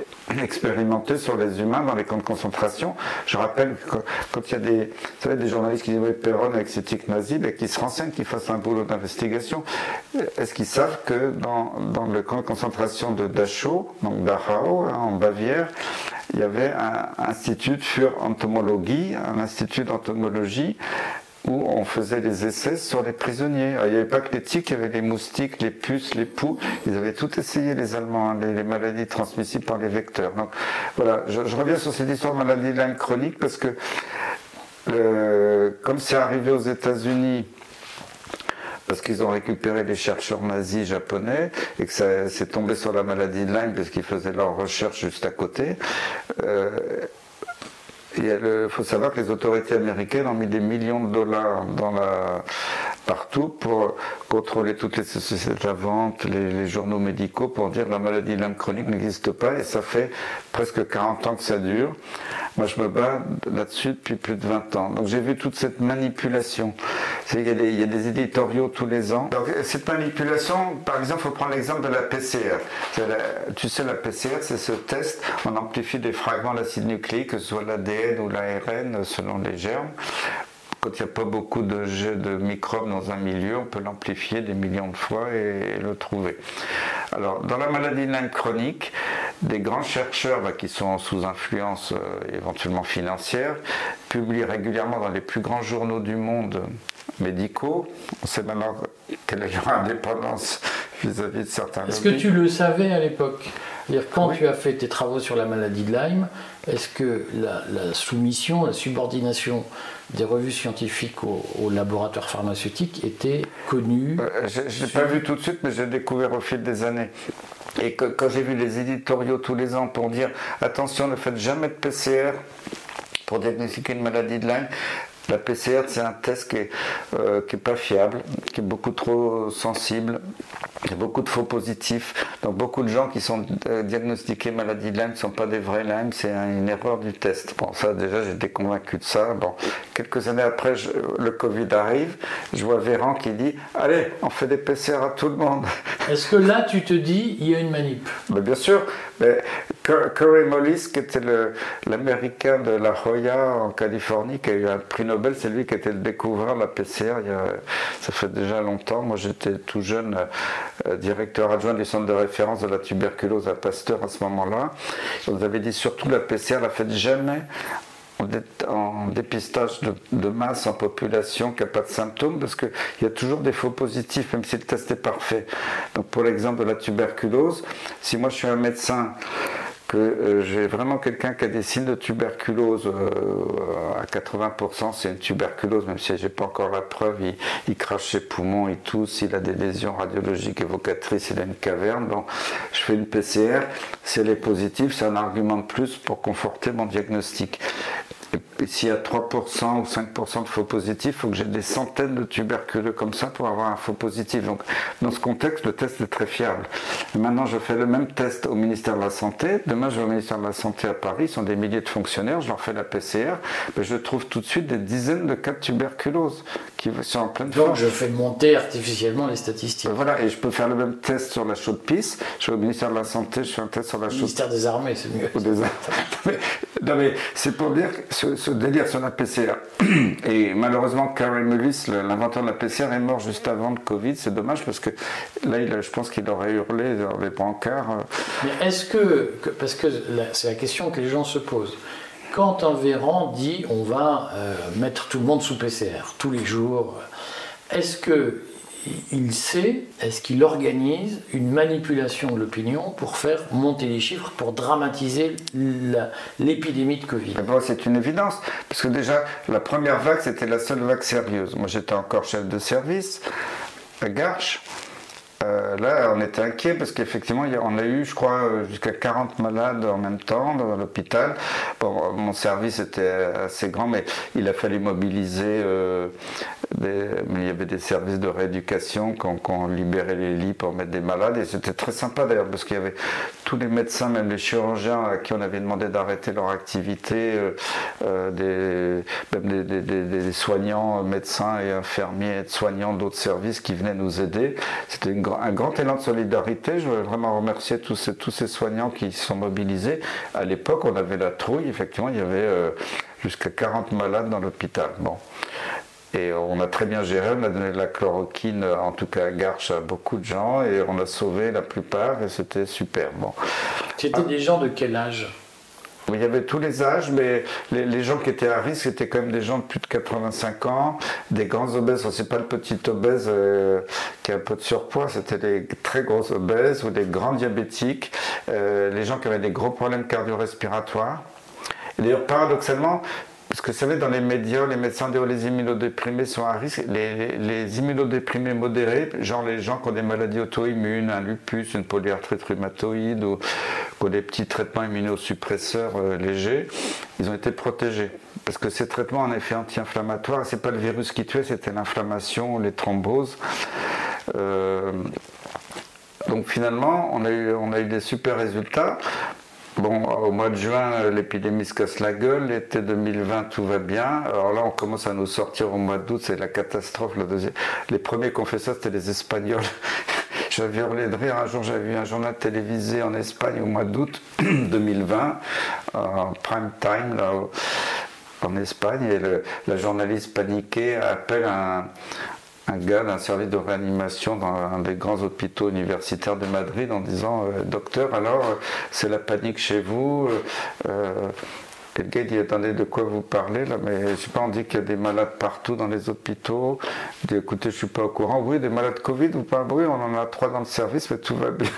expérimentées sur les humains dans les camps de concentration. Je rappelle que quand il y a des, vous savez, des journalistes qui disent oui, Perron avec ses tiques nazis, ben, qui se renseignent, qui fassent un boulot d'investigation est-ce qu'ils savent que dans, le camp de concentration de Dachau, donc Dachau, hein, en Bavière, il y avait un institut Entomologie, un institut d'entomologie où on faisait des essais sur les prisonniers. il n'y avait pas que les tiques, il y avait les moustiques, les puces, les poux. Ils avaient tout essayé, les Allemands, hein, les, maladies transmissibles par les vecteurs. Donc voilà, je, reviens sur cette histoire de maladie Lyme chronique parce que comme c'est arrivé aux États-Unis, parce qu'ils ont récupéré les chercheurs nazis japonais et que ça s'est tombé sur la maladie de Lyme parce qu'ils faisaient leurs recherches juste à côté. Euh, il faut savoir que les autorités américaines ont mis des millions de dollars dans la, partout pour contrôler toutes les sociétés de la vente, les, journaux médicaux pour dire que la maladie de Lyme chronique n'existe pas et ça fait presque 40 ans que ça dure. Moi, je me bats là-dessus depuis plus de 20 ans. Donc, j'ai vu toute cette manipulation. Il y, a des, il y, a des, éditoriaux tous les ans. Donc, cette manipulation, par exemple, il faut prendre l'exemple de la PCR. tu sais, la PCR, c'est ce test, on amplifie des fragments d'acide nucléique, que ce soit l'ADN ou l'ARN, selon les germes, quand il n'y a pas beaucoup de jets de microbes dans un milieu, on peut l'amplifier des millions de fois et, le trouver. Alors, dans la maladie Lyme chronique, des grands chercheurs bah, qui sont sous influence euh, éventuellement financière publient régulièrement dans les plus grands journaux du monde médicaux. On sait maintenant quelle est leur indépendance vis-à-vis de certains. Est-ce que tu le savais à l'époque? Quand tu as fait tes travaux sur la maladie de Lyme, est-ce que la, soumission, la subordination des revues scientifiques au, laboratoire pharmaceutique était connue euh, Je ne l'ai pas vu tout de suite, mais j'ai découvert au fil des années. Et quand j'ai vu les éditoriaux tous les ans pour dire attention, ne faites jamais de PCR pour diagnostiquer une maladie de Lyme, la PCR, c'est un test qui n'est euh, pas fiable, qui est beaucoup trop sensible. Il y a beaucoup de faux positifs. Donc beaucoup de gens qui sont euh, diagnostiqués maladie de Lyme ne sont pas des vrais Lyme, c'est une erreur du test. Bon, ça déjà, j'étais convaincu de ça. Bon, quelques années après, le Covid arrive. Je vois Véran qui dit Allez, on fait des PCR à tout le monde. Est-ce que là, tu te dis, il y a une manip? Ben, Bien sûr. Mais Curry Mollis, qui était l'américain de la Joya en Californie, qui a eu un prix Nobel, c'est lui qui était le découvreur de la PCR. ça fait déjà longtemps. Moi, j'étais tout jeune euh, directeur adjoint du centre de référence de la tuberculose à Pasteur à ce moment-là. On nous avait dit surtout la PCR, la faites jamais en dépistage de, masse en population qui n'a pas de symptômes, parce qu'il y a toujours des faux positifs, même si le test est parfait. Donc pour l'exemple de la tuberculose, si moi je suis un médecin que euh, j'ai vraiment quelqu'un qui a des signes de tuberculose euh, à 80%, c'est une tuberculose, même si j'ai pas encore la preuve, il, crache ses poumons, il tousse, il a des lésions radiologiques évocatrices, il a une caverne. Donc je fais une PCR, si elle est positive, c'est un argument de plus pour conforter mon diagnostic. Et s'il y a 3% ou 5% de faux positifs, il faut que j'ai des centaines de tuberculeux comme ça pour avoir un faux positif. Donc, dans ce contexte, le test est très fiable. maintenant, je fais le même test au ministère de la Santé. Demain, je vais au ministère de la Santé à Paris. Ils sont des milliers de fonctionnaires. Je leur fais la PCR. Mais je trouve tout de suite des dizaines de cas de tuberculose qui sont en pleine Donc, je fais monter artificiellement les statistiques. Voilà. Et je peux faire le même test sur la chaude pisse. Je vais au ministère de la Santé, je fais un test sur la chaude Ministère des Armées, c'est mieux. non, mais, c'est pour dire que ce, délire sur la PCR. Et malheureusement, Karen Mullis, l'inventeur de la PCR, est mort juste avant le Covid. C'est dommage parce que là, je pense qu'il aurait hurlé dans les brancards. Euh. Mais est-ce que, parce que c'est la question que les gens se posent, quand un Véran dit on va euh, mettre tout le monde sous PCR tous les jours, est-ce que il sait, est-ce qu'il organise une manipulation de l'opinion pour faire monter les chiffres, pour dramatiser l'épidémie de Covid? C'est une évidence, parce que déjà, la première vague, c'était la seule vague sérieuse. Moi, j'étais encore chef de service à Garches. Euh, là, on était inquiet parce qu'effectivement, on a eu, je crois, jusqu'à 40 malades en même temps dans l'hôpital. Bon, mon service était assez grand, mais il a fallu mobiliser. Euh, il y avait des services de rééducation quand on libérait les lits pour mettre des malades. Et c'était très sympa d'ailleurs parce qu'il y avait tous les médecins, même les chirurgiens à qui on avait demandé d'arrêter leur activité, euh, des, même des, soignants, médecins et infirmiers, soignants d'autres services qui venaient nous aider. C'était un grand élan de solidarité. Je veux vraiment remercier tous ces, tous ces soignants qui se sont mobilisés. À l'époque, on avait la trouille. Effectivement, il y avait euh, jusqu'à 40 malades dans l'hôpital. Bon. Et on a très bien géré, on a donné de la chloroquine, en tout cas à Garche, à beaucoup de gens, et on a sauvé la plupart, et c'était super. Bon. C'était des gens de quel âge? Il y avait tous les âges, mais les, gens qui étaient à risque étaient quand même des gens de plus de 85 ans, des grands obèses. C'est pas le petit obèse euh, qui a un peu de surpoids, c'était les très gros obèses ou des grands diabétiques, euh, les gens qui avaient des gros problèmes cardio-respiratoires. D'ailleurs, paradoxalement, parce que vous savez, dans les médias, les médecins disent que les immunodéprimés sont à risque. Les, immunodéprimés modérés, genre les gens qui ont des maladies auto-immunes, un lupus, une polyarthrite rhumatoïde ou qui ont des petits traitements immunosuppresseurs euh, légers, ils ont été protégés. Parce que ces traitements ont un effet anti-inflammatoire. C'est pas le virus qui tuait, c'était l'inflammation, les thromboses. Euh, donc finalement, on a eu des super résultats. Bon, au mois de juin, l'épidémie se casse la gueule. L'été 2020, tout va bien. Alors là, on commence à nous sortir au mois d'août. C'est la catastrophe. Les premiers qu'on fait ça, c'était les Espagnols. J'avais hurlé de rire. Un jour, j'avais vu un journal télévisé en Espagne au mois d'août 2020, en prime time, là, en Espagne. Et la journaliste paniquée appelle un, un gars d'un service de réanimation dans un des grands hôpitaux universitaires de Madrid en disant euh, Docteur, alors euh, c'est la panique chez vous euh, et le gars dit Attendez, de quoi vous parlez là Mais je sais pas, on dit qu'il y a des malades partout dans les hôpitaux. Il dit Écoutez, je suis pas au courant. Oui, des malades Covid ou pas? Oui, on en a trois dans le service, mais tout va bien.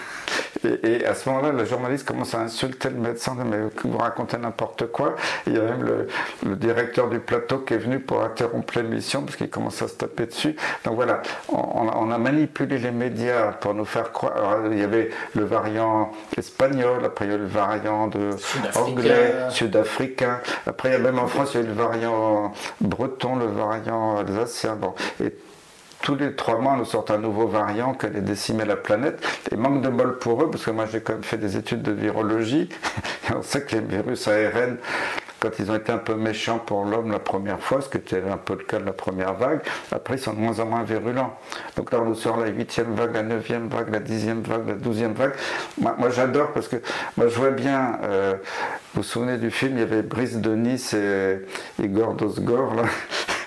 Et, à ce moment-là, le journaliste commence à insulter le médecin, mais vous racontez n'importe quoi. il y a même le, directeur du plateau qui est venu pour interrompre l'émission parce qu'il commence à se taper dessus. Donc voilà, on, a manipulé les médias pour nous faire croire. il y avait le variant espagnol, après il y a eu le variant de anglais, sud-africain. Après, il y a même en France, il y a eu le variant breton, le variant alsacien. Bon. Et tous les trois mois, on nous sort un nouveau variant qui allait décimer la planète. Et manque de bol pour eux, parce que moi j'ai quand même fait des études de virologie, et on sait que les virus ARN, quand ils ont été un peu méchants pour l'homme la première fois, ce qui était un peu le cas de la première vague, après ils sont de moins en moins virulents. Donc là on nous sort la huitième vague, la neuvième vague, la dixième vague, la douzième vague. Moi, j'adore parce que moi je vois bien, euh, vous vous souvenez du film, il y avait Brice de Nice et Igor Dosgor là.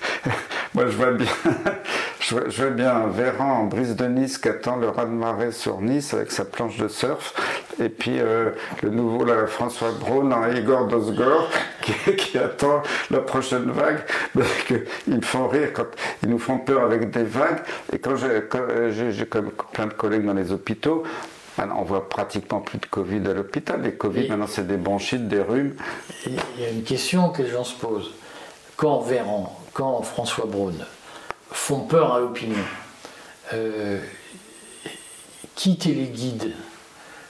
moi je vois bien je, bien un Véran en brise de Nice qui attend le raz-de-marée sur Nice avec sa planche de surf. Et puis euh, le nouveau là, François Braun en Igor Dosgor qui, attend la prochaine vague. Parce qu'ils me font rire quand ils nous font peur avec des vagues. Et quand j'ai, comme plein de collègues dans les hôpitaux, Maintenant, on voit pratiquement plus de Covid à l'hôpital. Les Covid, maintenant, c'est des bronchites, des rhumes. Il y a une question que les gens se posent. Quand Véran, quand François Braun font peur à l'opinion. Euh, qui téléguide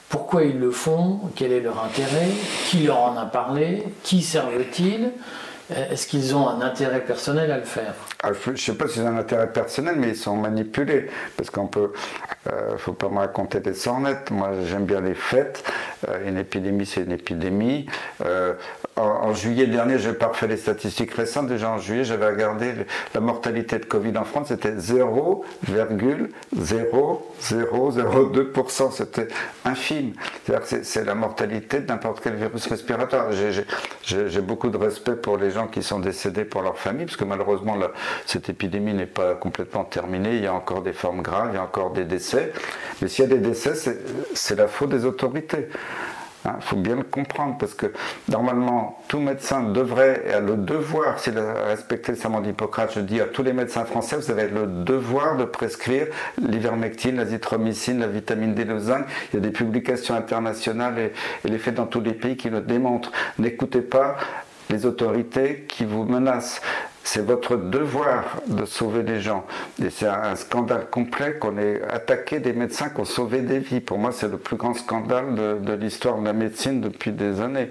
Pourquoi ils le font Quel est leur intérêt Qui leur en a parlé Qui servent-ils Est-ce qu'ils ont un intérêt personnel à le faire? Je ne sais pas s'ils ont un intérêt personnel, mais ils sont manipulés. Parce qu'on peut. Il euh, ne faut pas me raconter des sornettes. Moi, j'aime bien les fêtes. Euh, une épidémie, c'est une épidémie. Euh, en, juillet dernier, j'ai pas refait les statistiques récentes. Déjà en juillet, j'avais regardé la mortalité de Covid en France, c'était 0,0002%. C'était infime. C'est-à-dire que c'est la mortalité de n'importe quel virus respiratoire. J'ai beaucoup de respect pour les gens qui sont décédés pour leur famille, parce que malheureusement, cette épidémie n'est pas complètement terminée. Il y a encore des formes graves, il y a encore des décès. Mais s'il y a des décès, c'est la faute des autorités. Il hein, faut bien le comprendre parce que normalement, tout médecin devrait et a le devoir, s'il a respecté le serment d'Hippocrate, je dis à tous les médecins français, vous avez le devoir de prescrire l'ivermectine, l'azithromycine, la vitamine D, le zinc. Il y a des publications internationales et, et les faits dans tous les pays qui le démontrent. N'écoutez pas les autorités qui vous menacent. C'est votre devoir de sauver les gens. Et c'est un scandale complet qu'on ait attaqué des médecins qui ont sauvé des vies. Pour moi, c'est le plus grand scandale de, l'histoire de la médecine depuis des années.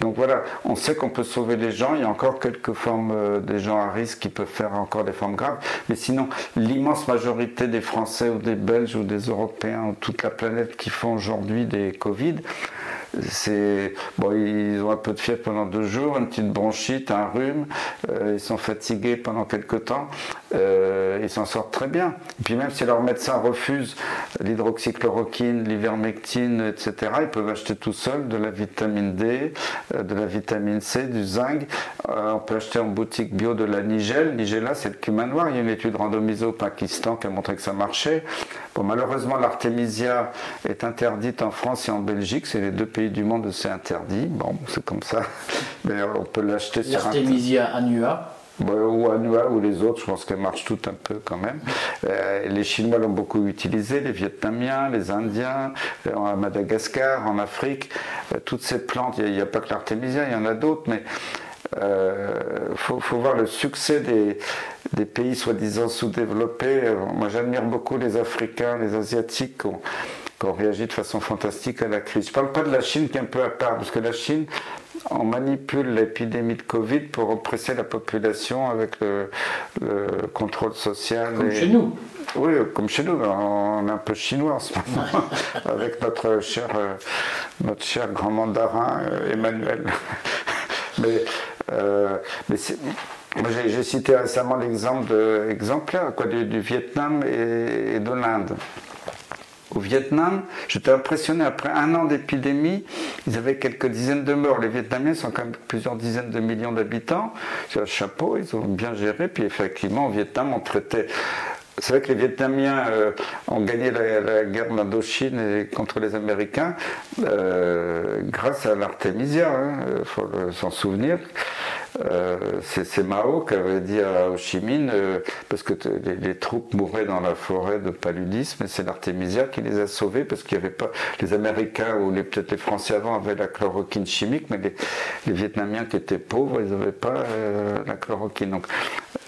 Donc voilà, on sait qu'on peut sauver les gens. Il y a encore quelques formes euh, des gens à risque qui peuvent faire encore des formes graves. Mais sinon, l'immense majorité des Français ou des Belges ou des Européens ou toute la planète qui font aujourd'hui des Covid, c'est bon, ils ont un peu de fièvre pendant deux jours, une petite bronchite, un rhume, euh, ils sont fatigués pendant quelques temps, euh, ils s'en sortent très bien. Et puis même si leur médecin refuse l'hydroxychloroquine, l'ivermectine, etc., ils peuvent acheter tout seuls de la vitamine D, euh, de la vitamine C, du zinc. on peut acheter en boutique bio de la Nigel. Nigella, c'est le cumin noir. Il y a une étude randomisée au Pakistan qui a montré que ça marchait. Bon, malheureusement, l'artémisia est interdite en France et en Belgique. C'est les deux pays du monde où c'est interdit. Bon, c'est comme ça. Mais on peut l'acheter sur L'artémisia annua ou Anua ou les autres, je pense qu'elles marchent toutes un peu quand même. Euh, les Chinois l'ont beaucoup utilisé, les Vietnamiens, les Indiens, euh, à Madagascar, en Afrique. Euh, toutes ces plantes, il n'y a, pas que l'artémisia, il y en a d'autres, mais il faut, voir le succès des, des pays soi-disant sous-développés. Moi j'admire beaucoup les Africains, les Asiatiques qui ont, qui ont réagi de façon fantastique à la crise. Je ne parle pas de la Chine qui est un peu à part, parce que la Chine, on manipule l'épidémie de Covid pour oppresser la population avec le, contrôle social. Comme chez nous. Oui, comme chez nous. On est un peu chinois en ce moment, avec notre cher, euh, notre cher grand mandarin euh, Emmanuel. mais euh, mais j'ai cité récemment l'exemple exemplaire du, du, Vietnam et de l'Inde au Vietnam. J'étais impressionné, après un an d'épidémie, ils avaient quelques dizaines de morts. Les Vietnamiens sont quand même plusieurs dizaines de millions d'habitants. Sur le chapeau, ils ont bien géré. Puis effectivement, au Vietnam, on traitait c'est vrai que les Vietnamiens euh, ont gagné la, guerre d'Indochine contre les Américains euh, grâce à l'artémisia, il hein, faut s'en souvenir. Euh, c'est Mao qui avait dit à Ho Chi Minh, euh, parce que les, troupes mouraient dans la forêt de paludisme, et c'est l'Artémisia qui les a sauvés, parce qu'il n'y avait pas. Les Américains ou peut-être les Français avant avaient la chloroquine chimique, mais les, Vietnamiens qui étaient pauvres, ils n'avaient pas euh, la chloroquine. Donc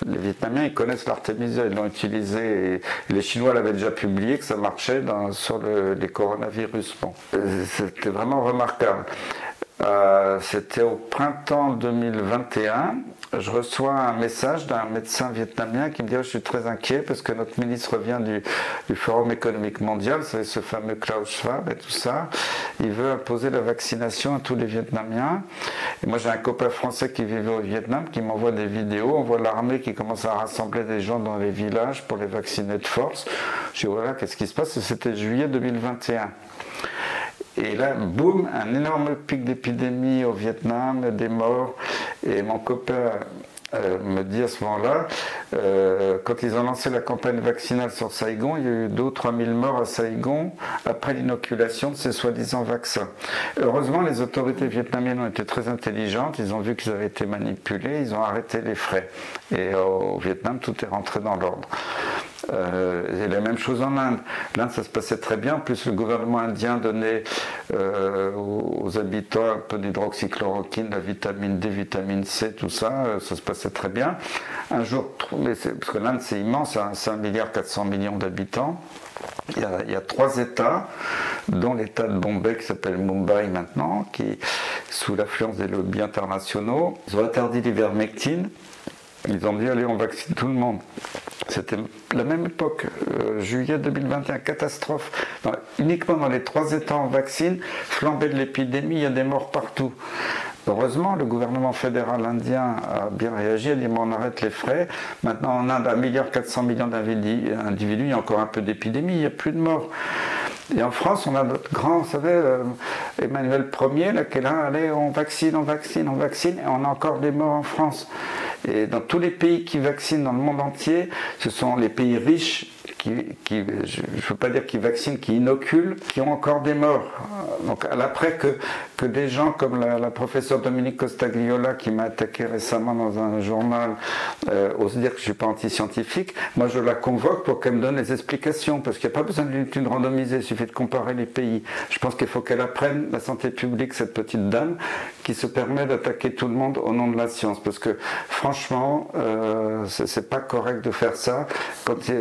les Vietnamiens, ils connaissent l'Artémisia, ils l'ont utilisé, et les Chinois l'avaient déjà publié que ça marchait sur les coronavirus. Bon, c'était vraiment remarquable. Euh, c'était au printemps 2021. Je reçois un message d'un médecin vietnamien qui me dit Je suis très inquiet parce que notre ministre revient du, Forum économique mondial, c'est ce fameux Klaus Schwab et tout ça. Il veut imposer la vaccination à tous les Vietnamiens. Et moi, j'ai un copain français qui vivait au Vietnam qui m'envoie des vidéos. On voit l'armée qui commence à rassembler des gens dans les villages pour les vacciner de force. Je dis Voilà, qu'est-ce qui se passe? C'était juillet 2021. Et là, boum, un énorme pic d'épidémie au Vietnam, des morts. Et mon copain euh, me dit à ce moment-là, euh, quand ils ont lancé la campagne vaccinale sur Saigon, il y a eu 2 ou 3 000 morts à Saigon après l'inoculation de ces soi-disant vaccins. Heureusement, les autorités vietnamiennes ont été très intelligentes, ils ont vu qu'ils avaient été manipulés, ils ont arrêté les frais. Et au Vietnam, tout est rentré dans l'ordre. Euh, et la même chose en Inde. L'Inde, ça se passait très bien. En plus, le gouvernement indien donnait euh, aux habitants un peu d'hydroxychloroquine, la vitamine D, vitamine C, tout ça. Euh, ça se passait très bien. Un jour, parce que l'Inde, c'est immense, hein, c'est 1 milliard 400 millions d'habitants. Il y, a, trois États, dont l'État de Bombay qui s'appelle Mumbai maintenant, qui, sous l'affluence des lobbies internationaux, ils ont interdit l'ivermectine. Ils ont dit allez, on vaccine tout le monde. C'était la même époque, euh, juillet 2021, catastrophe. uniquement dans les trois États en vaccine, flambée de l'épidémie, il y a des morts partout. Heureusement, le gouvernement fédéral indien a bien réagi, a dit on arrête les frais. Maintenant, en Inde, 1,4 milliard d'individus, il y a encore un peu d'épidémie, il n'y a plus de morts. Et en France, on a notre grand, vous savez, euh, Emmanuel Ier, là, qui est là, allez, on vaccine, on vaccine, on vaccine, et on a encore des morts en France. Et dans tous les pays qui vaccinent dans le monde entier, ce sont les pays riches qui, je ne veux pas dire qui vaccinent, qui inoculent, qui ont encore des morts. Donc après que, que des gens comme la, professeure Dominique Costagliola, qui m'a attaqué récemment dans un journal, euh, osent dire que je suis pas anti-scientifique, moi je la convoque pour qu'elle me donne les explications, parce qu'il n'y a pas besoin d'une étude randomisée, il suffit de comparer les pays. Je pense qu'il faut qu'elle apprenne la santé publique, cette petite dame, qui se permet d'attaquer tout le monde au nom de la science, parce que franchement, euh, c'est pas correct de faire ça.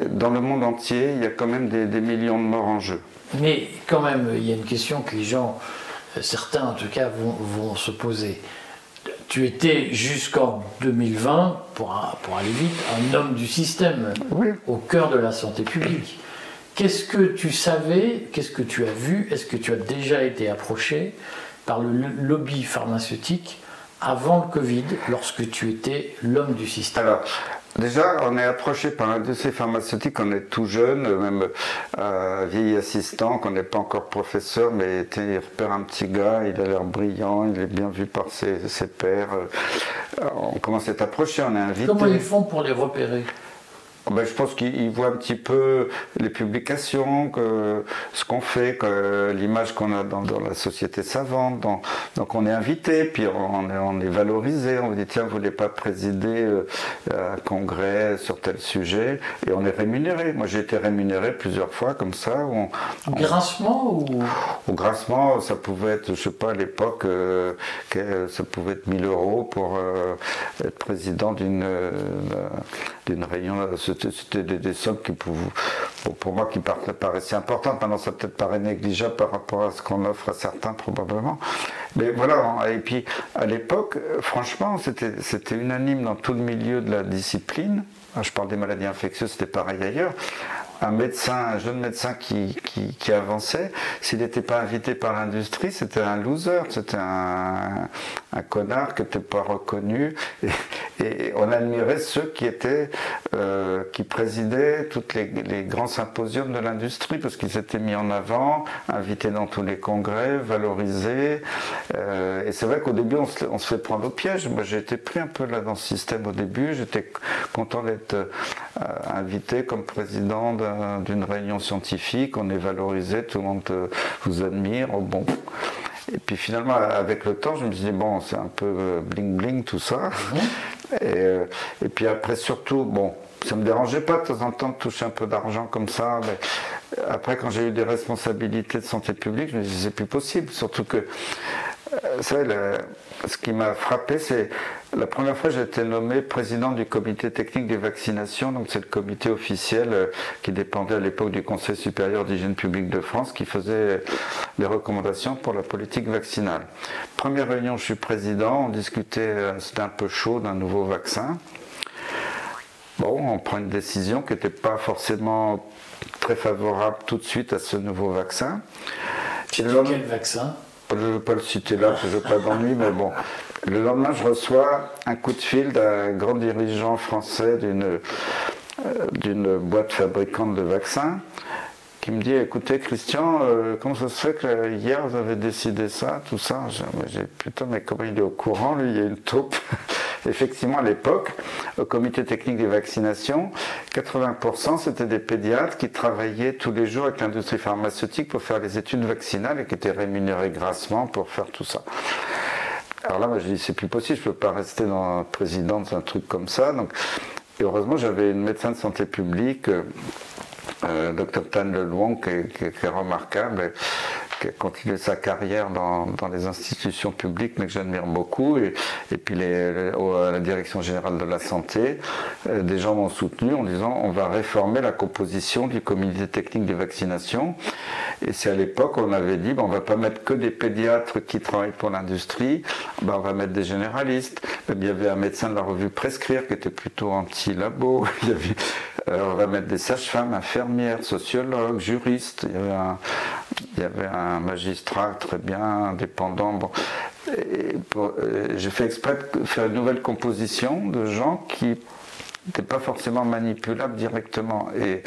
Dans le monde entier, il y a quand même des, millions de morts en jeu. Mais quand même, il y a une question que les gens, euh, certains en tout cas, vont, se poser. Tu étais jusqu'en 2020, pour, pour, aller vite, un homme du système, au cœur de la santé publique. Qu'est-ce que tu savais, qu'est-ce que tu as vu, est-ce que tu as déjà été approché par le lobby pharmaceutique avant le Covid, lorsque tu étais l'homme du système? Déjà, on est approché par dossier pharmaceutique, on est tout jeune, même euh, vieil assistant, qu'on n'est pas encore professeur, mais il repère un petit gars, il a l'air brillant, il est bien vu par ses, ses pairs. Euh, on commence à être approché, on est invité. Comment ils font pour les repérer? Ben, je pense qu'il voit un petit peu les publications, que, ce qu'on fait, que l'image qu'on a dans, la société savante. donc on est invité, puis on est, on est valorisé. On dit tiens, vous voulez pas présider euh, un congrès sur tel sujet? Et on est rémunéré. Moi j'ai été rémunéré plusieurs fois comme ça. On, Grassement ou? Au grassement, ça pouvait être, je sais pas, à l'époque, euh, ça pouvait être 1000 euros pour euh, être président d'une d'une réunion c'était des, sommes qui, pour, pour, moi, qui paraissaient importantes. Maintenant, ça peut-être paraît négligeable par rapport à ce qu'on offre à certains, probablement. Mais voilà, et puis à l'époque, franchement, c'était unanime dans tout le milieu de la discipline. Je parle des maladies infectieuses, c'était pareil ailleurs un médecin, un jeune médecin qui, qui, avançait, s'il n'était pas invité par l'industrie, c'était un loser, c'était un, un, connard qui n'était pas reconnu. Et, on admirait ceux qui étaient, euh, qui présidaient tous les, les, grands symposiums de l'industrie, parce qu'ils s'étaient mis en avant, invités dans tous les congrès, valorisés. Euh, et c'est vrai qu'au début, on se, on se, fait prendre au piège. Moi, j'ai été pris un peu là dans ce système au début. J'étais content d'être euh, invité comme président de d'une réunion scientifique, on est valorisé, tout le monde vous admire. Bon. Et puis finalement, avec le temps, je me suis dit, bon, c'est un peu bling bling tout ça. Et, et, puis après, surtout, bon, ça me dérangeait pas de temps en temps de toucher un peu d'argent comme ça. Mais après, quand j'ai eu des responsabilités de santé publique, je me disais, c'est plus possible. Surtout que, euh, savez, ce qui m'a frappé, c'est la première fois j'ai été nommé président du comité technique des vaccinations. Donc, c'est le comité officiel euh, qui dépendait à l'époque du Conseil supérieur d'hygiène publique de France qui faisait les recommandations pour la politique vaccinale. Première réunion, je suis président. On discutait, euh, c'était un peu chaud, d'un nouveau vaccin. Bon, on prend une décision qui n'était pas forcément très favorable tout de suite à ce nouveau vaccin. quel vaccin? Je ne vais pas le citer là, parce que je n'ai pas d'ennui, mais bon. Le lendemain, je reçois un coup de fil d'un grand dirigeant français d'une euh, d'une boîte fabricante de vaccins qui me dit écoutez Christian euh, comment ça se fait que hier vous avez décidé ça tout ça? J'ai putain mais comment il est au courant lui? Il y a une taupe effectivement, à l'époque, au comité technique des vaccinations, 80% c'était des pédiatres qui travaillaient tous les jours avec l'industrie pharmaceutique pour faire les études vaccinales et qui étaient rémunérés grassement pour faire tout ça. Alors là, moi, je dis, c'est plus possible, je ne peux pas rester dans président un truc comme ça. Donc, heureusement, j'avais une médecin de santé publique, euh, euh Dr Tan Lelouan, qui, qui, est remarquable, qui a continué sa carrière dans, les institutions publiques, mais que j'admire beaucoup. Et, puis les, la Direction générale de la santé, euh, des gens m'ont soutenu en disant on va réformer la composition du comité technique des vaccinations. Et c'est à l'époque on avait dit bon, on va pas mettre que des pédiatres qui travaillent pour l'industrie, ben, on va mettre des généralistes. Il y avait un médecin de la revue Prescrire qui était plutôt anti-labo. on va mettre des sages-femmes, infirmières, sociologues, juristes. Il y avait un, magistrat très bien indépendant. Bon. Euh, j'ai fait exprès de faire une nouvelle composition de gens qui n'étaient pas forcément manipulables directement. Et,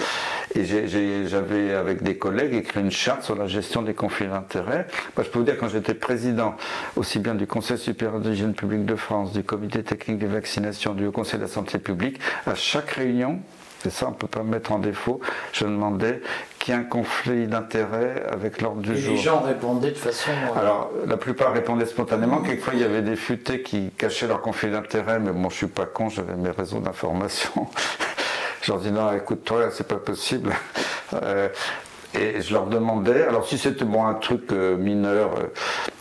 j'avais, avec des collègues, écrit une charte sur la gestion des conflits d'intérêts. Je peux vous dire, quand j'étais président, aussi bien du Conseil supérieur d'hygiène publique de France, du Comité technique des vaccinations, du Conseil de la santé publique, à chaque réunion, et ça on ne peut pas mettre en défaut, je demandais qu'il y ait un conflit d'intérêts avec l'ordre du jour. Et les gens répondaient de façon... Euh, Alors la plupart répondaient spontanément, quelquefois il y avait des futés qui cachaient leur conflit d'intérêts, mais bon je suis pas con, j'avais mes réseaux d'information. je leur dis non écoute-toi, c'est pas possible. Euh, et je leur demandais, alors si c'était bon un truc euh, mineur,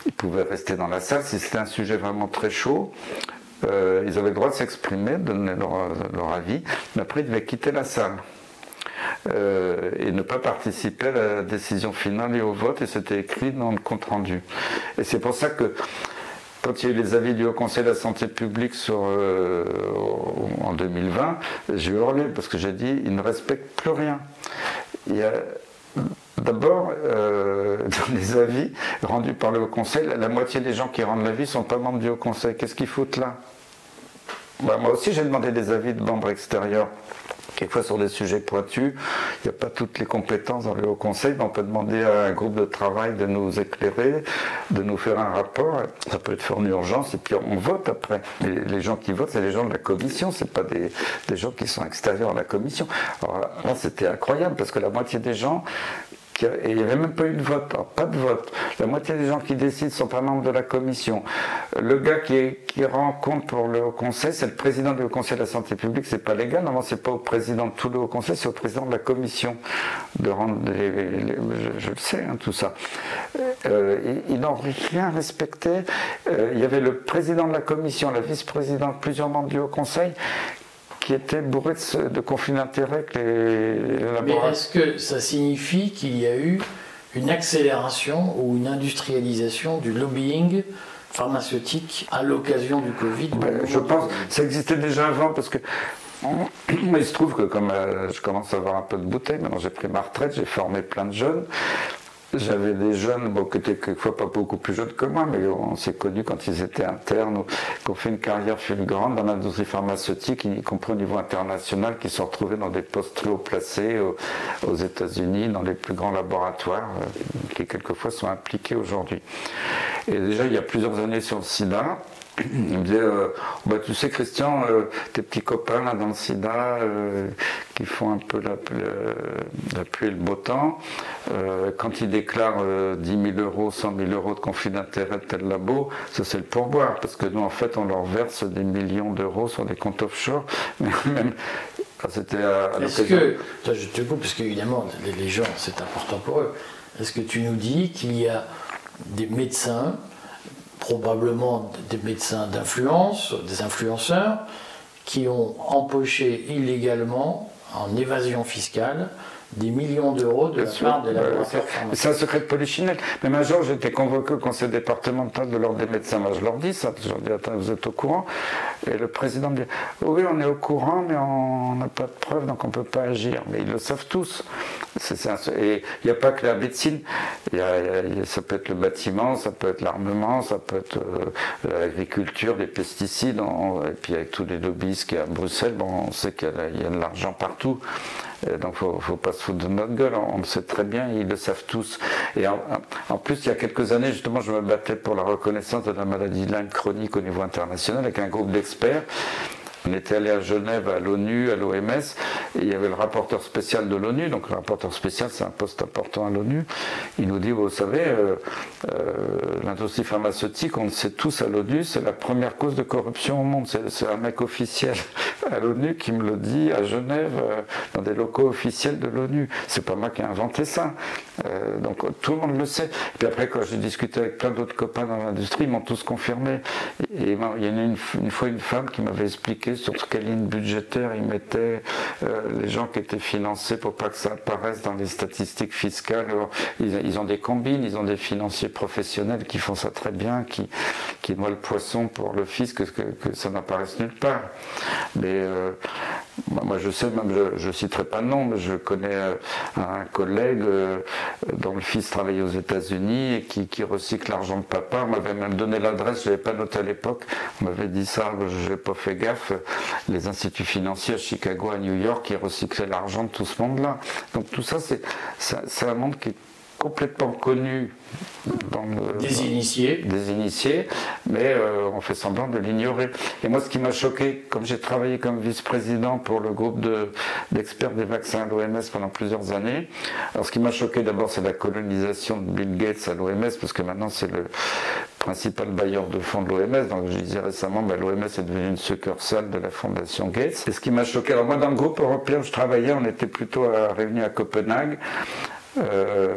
ils pouvaient rester dans la salle. Si c'était un sujet vraiment très chaud, euh, ils avaient le droit de s'exprimer, de donner leur, avis, mais après ils devaient quitter la salle. Euh, et ne pas participer à la décision finale et au vote, et c'était écrit dans le compte rendu. Et c'est pour ça que quand il y a eu les avis du Haut Conseil de la Santé publique euh, en 2020, j'ai hurlé parce que j'ai dit ils ne respectent plus rien. D'abord, dans les avis rendus par le Haut Conseil, la, moitié des gens qui rendent l'avis ne sont pas membres du Haut Conseil. Qu'est-ce qu'ils foutent là? Bah, Moi aussi, j'ai demandé des avis de membres extérieurs. Quelquefois sur des sujets pointus, il n'y a pas toutes les compétences dans le Haut Conseil, mais on peut demander à un groupe de travail de nous éclairer, de nous faire un rapport. Ça peut être fait en urgence et puis on vote après. les gens qui votent, c'est les gens de la commission, c'est pas des, des, gens qui sont extérieurs à la commission. Alors là, c'était incroyable parce que la moitié des gens et il n'y avait même pas eu de vote, pas de vote. La moitié des gens qui décident ne sont pas membres de la commission. Le gars qui, rend compte pour le conseil, c'est le président du conseil de la santé publique, c'est pas légal. Normalement, c'est pas au président de tout le haut conseil, c'est au président de la commission de rendre les, je, le sais, hein, tout ça. Euh, ils, n'ont rien respecté. Euh, il y avait le président de la commission, la vice-présidente, plusieurs membres du haut conseil qui était bourré de, conflits d'intérêts que les, Mais est-ce que ça signifie qu'il y a eu une accélération ou une industrialisation du lobbying pharmaceutique à l'occasion du Covid? Ben, Je pense ça existait déjà avant parce que il se trouve que comme euh, je commence à avoir un peu de bouteille, maintenant j'ai pris ma retraite, j'ai formé plein de jeunes. J'avais des jeunes bon, qui étaient quelquefois pas beaucoup plus jeunes que moi, mais on s'est connus quand ils étaient internes, qui ont fait une carrière fulgurante dans l'industrie pharmaceutique, y compris au niveau international, qui sont retrouvés dans des postes très haut placés aux, États-Unis, dans les plus grands laboratoires, euh, qui quelquefois sont impliqués aujourd'hui. Et déjà, il y a plusieurs années sur le sida, Il me disait, euh, bah, tu sais Christian, euh, tes petits copains là dans le sida, euh, qui font un peu la, pluie et le beau temps, quand ils déclarent 10 000 euros, 100 000 euros de conflit d'intérêt de tel labo, ça c'est le pourboire, parce que nous en fait on leur verse des millions d'euros sur des comptes offshore, mais même c'était à, Est-ce que, je te coupe parce qu'évidemment les gens c'est important pour eux, est-ce que tu nous dis qu'il y a des médecins probablement des médecins d'influence, des influenceurs, qui ont empoché illégalement, en évasion fiscale, des millions d'euros de la part des laboratoires C'est un secret de polichinelle. Mais un jour, j'étais convoqué au conseil départemental de l'ordre des médecins. Moi, je leur dis ça. Je leur dis, attends, vous êtes au courant? Et le président me dit, oui, on est au courant, mais on n'a pas de preuves, donc on ne peut pas agir. Mais ils le savent tous. et il n'y a pas que la médecine. ça peut être le bâtiment, ça peut être l'armement, ça peut être euh, l'agriculture, les pesticides. et puis avec tous les lobbyistes qu'il y a à Bruxelles, bon, on sait qu'il y a de l'argent partout. Euh, donc ne faut pas se foutre de notre gueule, on le sait très bien, ils le savent tous. Et en, plus, il y a quelques années, justement, je me battais pour la reconnaissance de la maladie de Lyme chronique au niveau international avec un groupe d'experts. On était allé à Genève, à l'ONU, à l'OMS, et il y avait le rapporteur spécial de l'ONU, donc le rapporteur spécial, c'est un poste important à l'ONU. Il nous dit, vous savez, euh, euh, l'industrie pharmaceutique, on le sait tous à l'ONU, c'est la première cause de corruption au monde. C'est un mec officiel à l'ONU qui me le dit à Genève, euh, dans des locaux officiels de l'ONU. C'est pas moi qui ai inventé ça. donc tout le monde le sait. Et puis après, quand j'ai discuté avec plein d'autres copains dans l'industrie, ils m'ont tous confirmé. Et, il y en a une, une fois une femme qui m'avait expliqué sur quelle ligne budgétaire ils mettaient euh, les gens qui étaient financés pour pas que ça apparaisse dans les statistiques fiscales. ils, ont des combines, ils ont des financiers professionnels qui font ça très bien, qui, qui noient le poisson pour le fisc, que, que ça n'apparaisse nulle part. Mais euh, moi, je sais, même je ne citerai pas de nom, mais je connais euh, un collègue dont le fils travaillait aux États-Unis et qui, qui recycle l'argent de papa. On m'avait même donné l'adresse, je l'avais pas noté à l'époque. On m'avait dit ça, je n'ai pas fait gaffe les instituts financiers à Chicago, à New York, qui recyclaient l'argent de tout ce monde-là. Donc tout ça, c'est un monde qui complètement connu dans des initiés. Des initiés, mais euh, on fait semblant de l'ignorer. Et moi, ce qui m'a choqué, comme j'ai travaillé comme vice-président pour le groupe d'experts des vaccins à l'OMS pendant plusieurs années, alors ce qui m'a choqué d'abord, c'est la colonisation de Bill Gates à l'OMS, parce que maintenant c'est le principal bailleur de fonds de l'OMS. Donc je disais récemment, ben, l'OMS est devenue une succursale de la fondation Gates. Et ce qui m'a choqué, alors moi dans le groupe européen où je travaillais, on était plutôt réunis à Copenhague. Euh,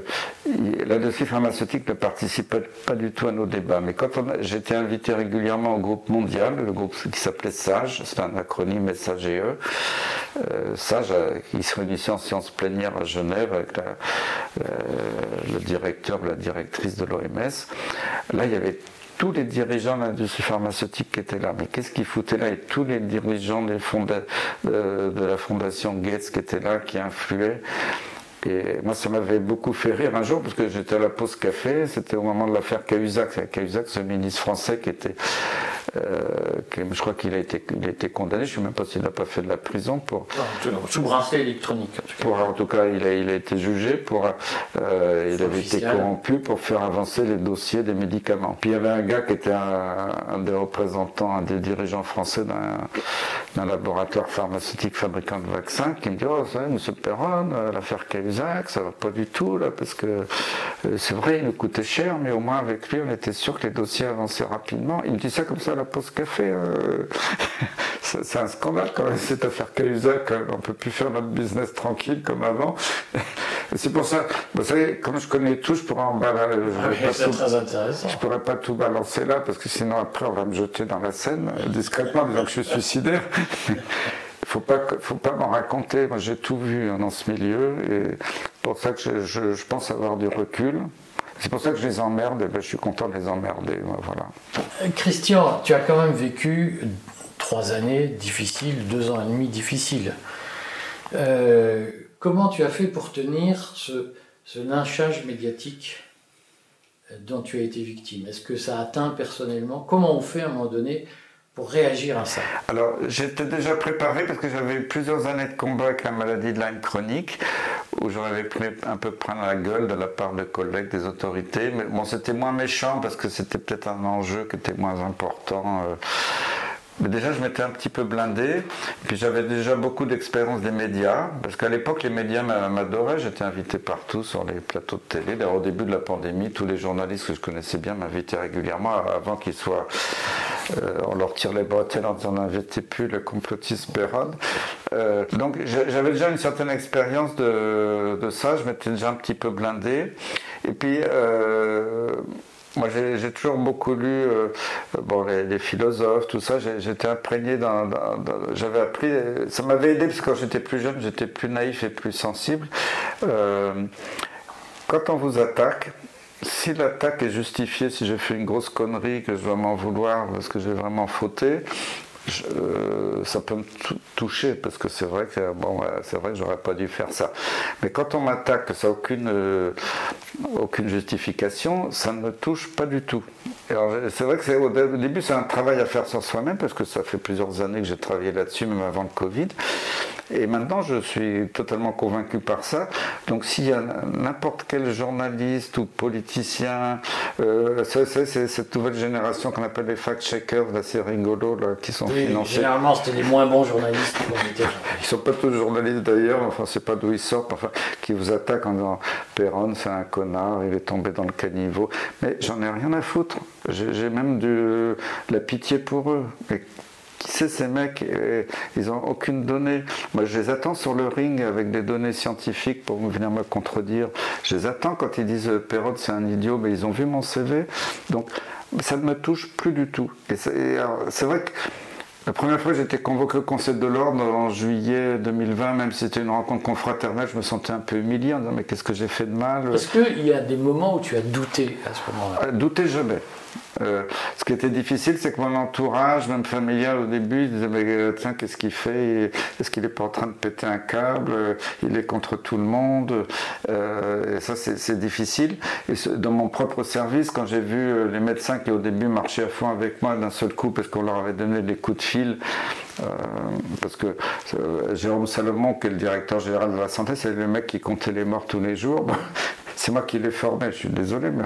L'industrie pharmaceutique ne participait pas du tout à nos débats. Mais quand j'étais invité régulièrement au groupe mondial, le groupe qui s'appelait SAGE, c'est un acronyme SAGE, euh, SAGE qui se réunissait en séance plénière à Genève avec le directeur ou la directrice de l'OMS. Là, il y avait tous les dirigeants de l'industrie pharmaceutique qui étaient là. Mais qu'est-ce qu'ils foutaient là? Et tous les dirigeants de, de, la fondation Gates qui étaient là, qui influaient. Et moi, ça m'avait beaucoup fait rire un jour, parce que j'étais à la pause café, c'était au moment de l'affaire Cahuzac. Cahuzac, ce ministre français qui était, euh, je crois qu'il a été, il a été condamné, je ne sais même pas s'il n'a pas fait de la prison pour. sous bracelet électronique. En tout cas, pour, en tout cas il, a, il a été jugé pour, euh, il avait été corrompu pour faire avancer les dossiers des médicaments. Puis il y avait un gars qui était un, des représentants, un des dirigeants français d'un laboratoire pharmaceutique fabricant de vaccins, qui me dit, oh, vous savez, monsieur Perron, euh, l'affaire Cahuzac, ça va pas du tout là, parce que euh, c'est vrai, il nous coûtait cher, mais au moins avec lui, on était sûr que les dossiers avançaient rapidement. Il me dit ça comme ça à la pause café. Euh, c'est un scandale quand même cette affaire Cahuzac. Hein. On peut plus faire notre business tranquille comme avant. c'est pour ça, vous savez, comme je connais tout, je pourrais en balancer. Ah je pourrais pas tout balancer là, parce que sinon après on va me jeter dans la scène discrètement, disant que je suis suicidaire faut pas, faut pas m'en raconter. Moi, j'ai tout vu dans ce milieu et c'est pour ça que je, pense avoir du recul. C'est pour ça que je les emmerde et ben, je suis content de les emmerder. Voilà. Christian, tu as quand même vécu trois années difficiles, deux ans et demi difficiles. Euh, comment tu as fait pour tenir ce, ce lynchage médiatique dont tu as été victime? Est-ce que ça atteint personnellement? Comment on fait à un moment donné pour réagir à ça Alors, j'étais déjà préparé parce que j'avais eu plusieurs années de combat avec la maladie de Lyme chronique, où j'en avais pris un peu prendre la gueule de la part de collègues, des autorités. Mais bon, c'était moins méchant parce que c'était peut-être un enjeu qui était moins important. Euh, déjà, je m'étais un petit peu blindé. Puis j'avais déjà beaucoup d'expérience des médias. Parce qu'à l'époque, les médias m'adoraient. J'étais invité partout sur les plateaux de télé. D'ailleurs, au début de la pandémie, tous les journalistes que je connaissais bien m'invitaient régulièrement avant qu'ils soient. Euh, on leur tire les bretelles en disant n'invitez plus le complotiste Perron. Euh, donc j'avais déjà une certaine expérience de, de ça. Je m'étais déjà un petit peu blindé. Et puis. Euh, moi, j'ai toujours beaucoup lu euh, bon, les, philosophes, tout ça. J'étais imprégné dans. J'avais appris. Ça m'avait aidé parce que quand j'étais plus jeune, j'étais plus naïf et plus sensible. Euh, quand on vous attaque, si l'attaque est justifiée, si j'ai fait une grosse connerie, que je dois m'en vouloir parce que j'ai vraiment fauté, euh, ça peut me toucher parce que c'est vrai que bon, c'est vrai j'aurais pas dû faire ça. Mais quand on m'attaque, ça n'a aucune euh, aucune justification, ça ne me touche pas du tout. C'est vrai que c'est, au début c'est un travail à faire sur soi-même parce que ça fait plusieurs années que j'ai travaillé là-dessus, même avant le Covid. Et maintenant, je suis totalement convaincu par ça. Donc, s'il y a n'importe quel journaliste ou politicien, euh, c'est cette nouvelle génération qu'on appelle les fact-checkers, assez rigolo, qui sont. Généralement, c'était les moins bons journalistes. Ils ne sont pas tous journalistes d'ailleurs, enfin, c'est pas d'où ils sortent, enfin, qui vous attaquent en disant Perron, c'est un connard, il est tombé dans le caniveau. Mais j'en ai rien à foutre. J'ai même de la pitié pour eux qui sait ces mecs? Ils n'ont aucune donnée. Moi, je les attends sur le ring avec des données scientifiques pour venir me contredire. Je les attends quand ils disent euh, Perrot, c'est un idiot, mais ils ont vu mon CV. Donc, ça ne me touche plus du tout. Et c'est vrai que la première fois que j'étais convoqué au Conseil de l'Ordre en juillet 2020, même si c'était une rencontre confraternelle, je me sentais un peu humilié en disant mais qu'est-ce que j'ai fait de mal? Est-ce qu'il y a des moments où tu as douté à ce moment-là? Euh, Douter jamais. Euh, ce qui était difficile, c'est que mon entourage, même familial au début, disait mais euh, tiens, qu'est-ce qu'il fait? Est-ce qu'il n'est pas en train de péter un câble? Il est contre tout le monde? Euh, et ça, c'est difficile. Et dans mon propre service, quand j'ai vu les médecins qui au début marchaient à fond avec moi d'un seul coup parce qu'on leur avait donné des coups de fil, parce que Jérôme Salomon, qui est le directeur général de la santé, c'est le mec qui comptait les morts tous les jours. c'est moi qui l'ai formé, je suis désolé, mais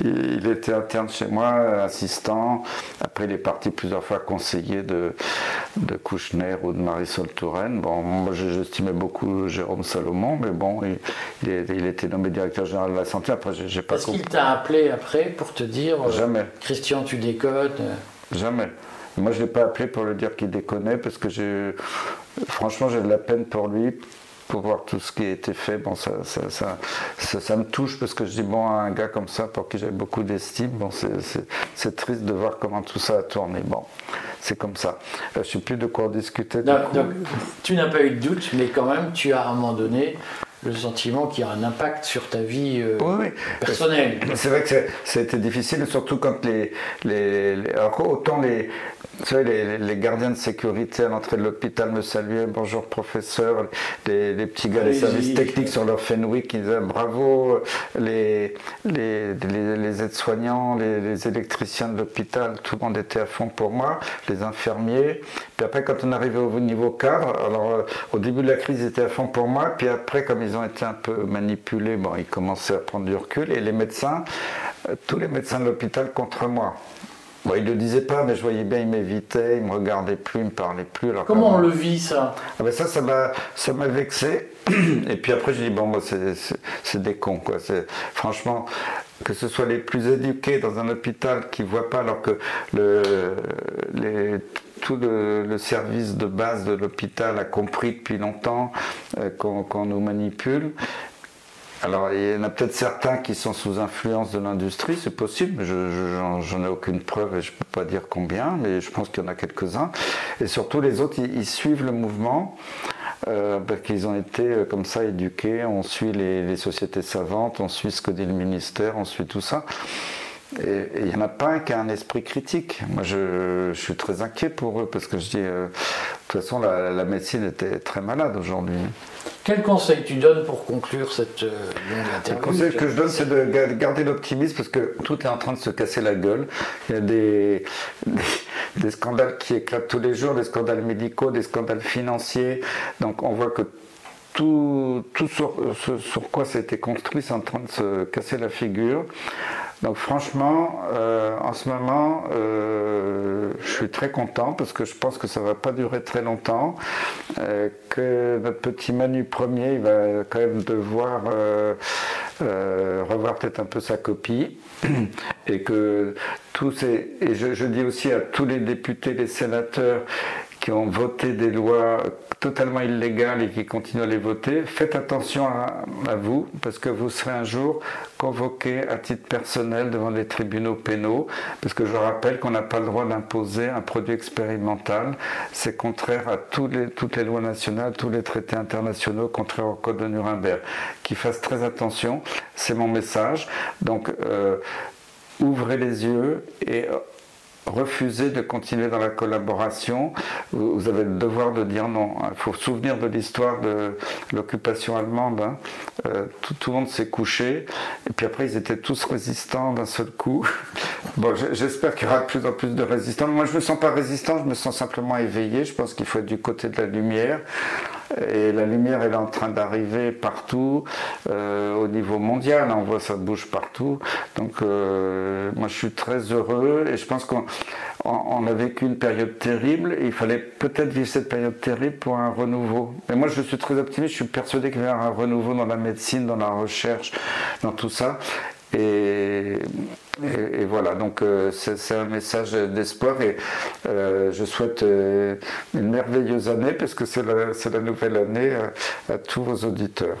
il était interne chez moi, assistant. Après, il est parti plusieurs fois conseiller de, de Kouchner ou de Marisol Touraine. Bon, moi, j'estimais beaucoup Jérôme Salomon, mais bon, il, il, était nommé directeur général de la santé. Après, j'ai pas Est-ce qu'il t'a appelé après pour te dire euh, Jamais. Christian, tu déconnes Jamais. Moi, je ne l'ai pas appelé pour le dire qu'il déconnait parce que j'ai. Franchement, j'ai de la peine pour lui pour voir tout ce qui a été fait, bon, ça, ça, ça, me touche parce que je dis, bon, un gars comme ça, pour qui j'avais beaucoup d'estime, bon, c'est triste de voir comment tout ça a tourné. Bon, c'est comme ça. Euh, je ne sais plus de quoi discuter. tu n'as pas eu de doute, mais quand même, tu as à un moment donné le sentiment qu'il y a un impact sur ta vie euh, personnelle. C'est vrai que ça a été difficile, surtout quand les, les, les alors autant les, vous savez, les, gardiens de sécurité à l'entrée de l'hôpital me saluaient, bonjour professeur, les, petits gars des services techniques sur leur Fenwick, ils disaient bravo, les, les, aides-soignants, les, électriciens de l'hôpital, tout le monde était à fond pour moi, les infirmiers. Puis après, quand on arrivait au niveau cadre, alors euh, au début de la crise, ils étaient à fond pour moi, puis après, comme ils ont été un peu manipulés, bon, ils commençaient à prendre du recul, et les médecins, euh, tous les médecins de l'hôpital contre moi. Bon, il ne le disait pas, mais je voyais bien, il m'évitait, il me regardait plus, il me parlait plus. Alors Comment on le vit ça? Ah ben Ça, ça m'a, ça m'a vexé. Et puis après, j'ai dit, bon, moi, c'est, des cons, quoi. C'est, franchement, que ce soit les plus éduqués dans un hôpital qui ne voient pas, alors que le, les, tout le, service de base de l'hôpital a compris depuis longtemps euh, qu'on nous manipule. Alors, il y en a peut-être certains qui sont sous influence de l'industrie, c'est possible, je n'en ai aucune preuve et je ne peux pas dire combien, mais je pense qu'il y en a quelques-uns. Et surtout, les autres, ils, suivent le mouvement. Euh, parce qu'ils ont été euh, comme ça éduqués, on suit les, sociétés savantes, on suit ce que dit le ministère, on suit tout ça. Et il n'y en a pas un qui a un esprit critique. Moi, je, suis très inquiet pour eux parce que je dis, euh, de toute façon, la, médecine était très malade aujourd'hui. Quel conseil tu donnes pour conclure cette euh, longue interview Le conseil que je donne, c'est de garder l'optimisme parce que tout est en train de se casser la gueule. Il y a des, scandales qui éclatent tous les jours, des scandales médicaux, des scandales financiers. Donc on voit que tout, tout sur, sur quoi été construit, c'est en train de se casser la figure. Donc franchement, euh, en ce moment, euh, je suis très content parce que je pense que ça ne va pas durer très longtemps, euh, que notre petit Manu premier, il va quand même devoir revoir peut-être un peu sa copie. Et que tous ces, et je, je dis aussi à tous les députés, les sénateurs qui ont voté des lois totalement illégales et qui continuent à les voter, faites attention à, vous parce que vous serez un jour convoqué à titre personnel devant les tribunaux pénaux parce que je rappelle qu'on n'a pas le droit d'imposer un produit expérimental. C'est contraire à toutes les lois nationales, tous les traités internationaux, contraire au code de Nuremberg. Qu'ils fassent très attention, c'est mon message. Donc, euh, ouvrez les yeux et refuser de continuer dans la collaboration, vous avez le devoir de dire non. Il faut se souvenir de l'histoire de l'occupation allemande. Hein. Euh, tout, le monde s'est couché, et puis après ils étaient tous résistants d'un seul coup. Bon, j'espère qu'il y aura de plus en plus de résistants. Moi, je ne me sens pas résistant, je me sens simplement éveillé. Je pense qu'il faut être du côté de la lumière. Et la lumière, elle est en train d'arriver partout, euh, au niveau mondial. On voit ça bouge partout. Donc, euh, moi, je suis très heureux et je pense qu'on a vécu une période terrible. Et il fallait peut-être vivre cette période terrible pour un renouveau. Mais moi, je suis très optimiste. Je suis persuadé qu'il y avoir un renouveau dans la médecine, dans la recherche, dans tout ça. Et, voilà, donc euh, c'est un message d'espoir et euh, je souhaite euh, une merveilleuse année parce que c'est la, la, nouvelle année à tous vos auditeurs.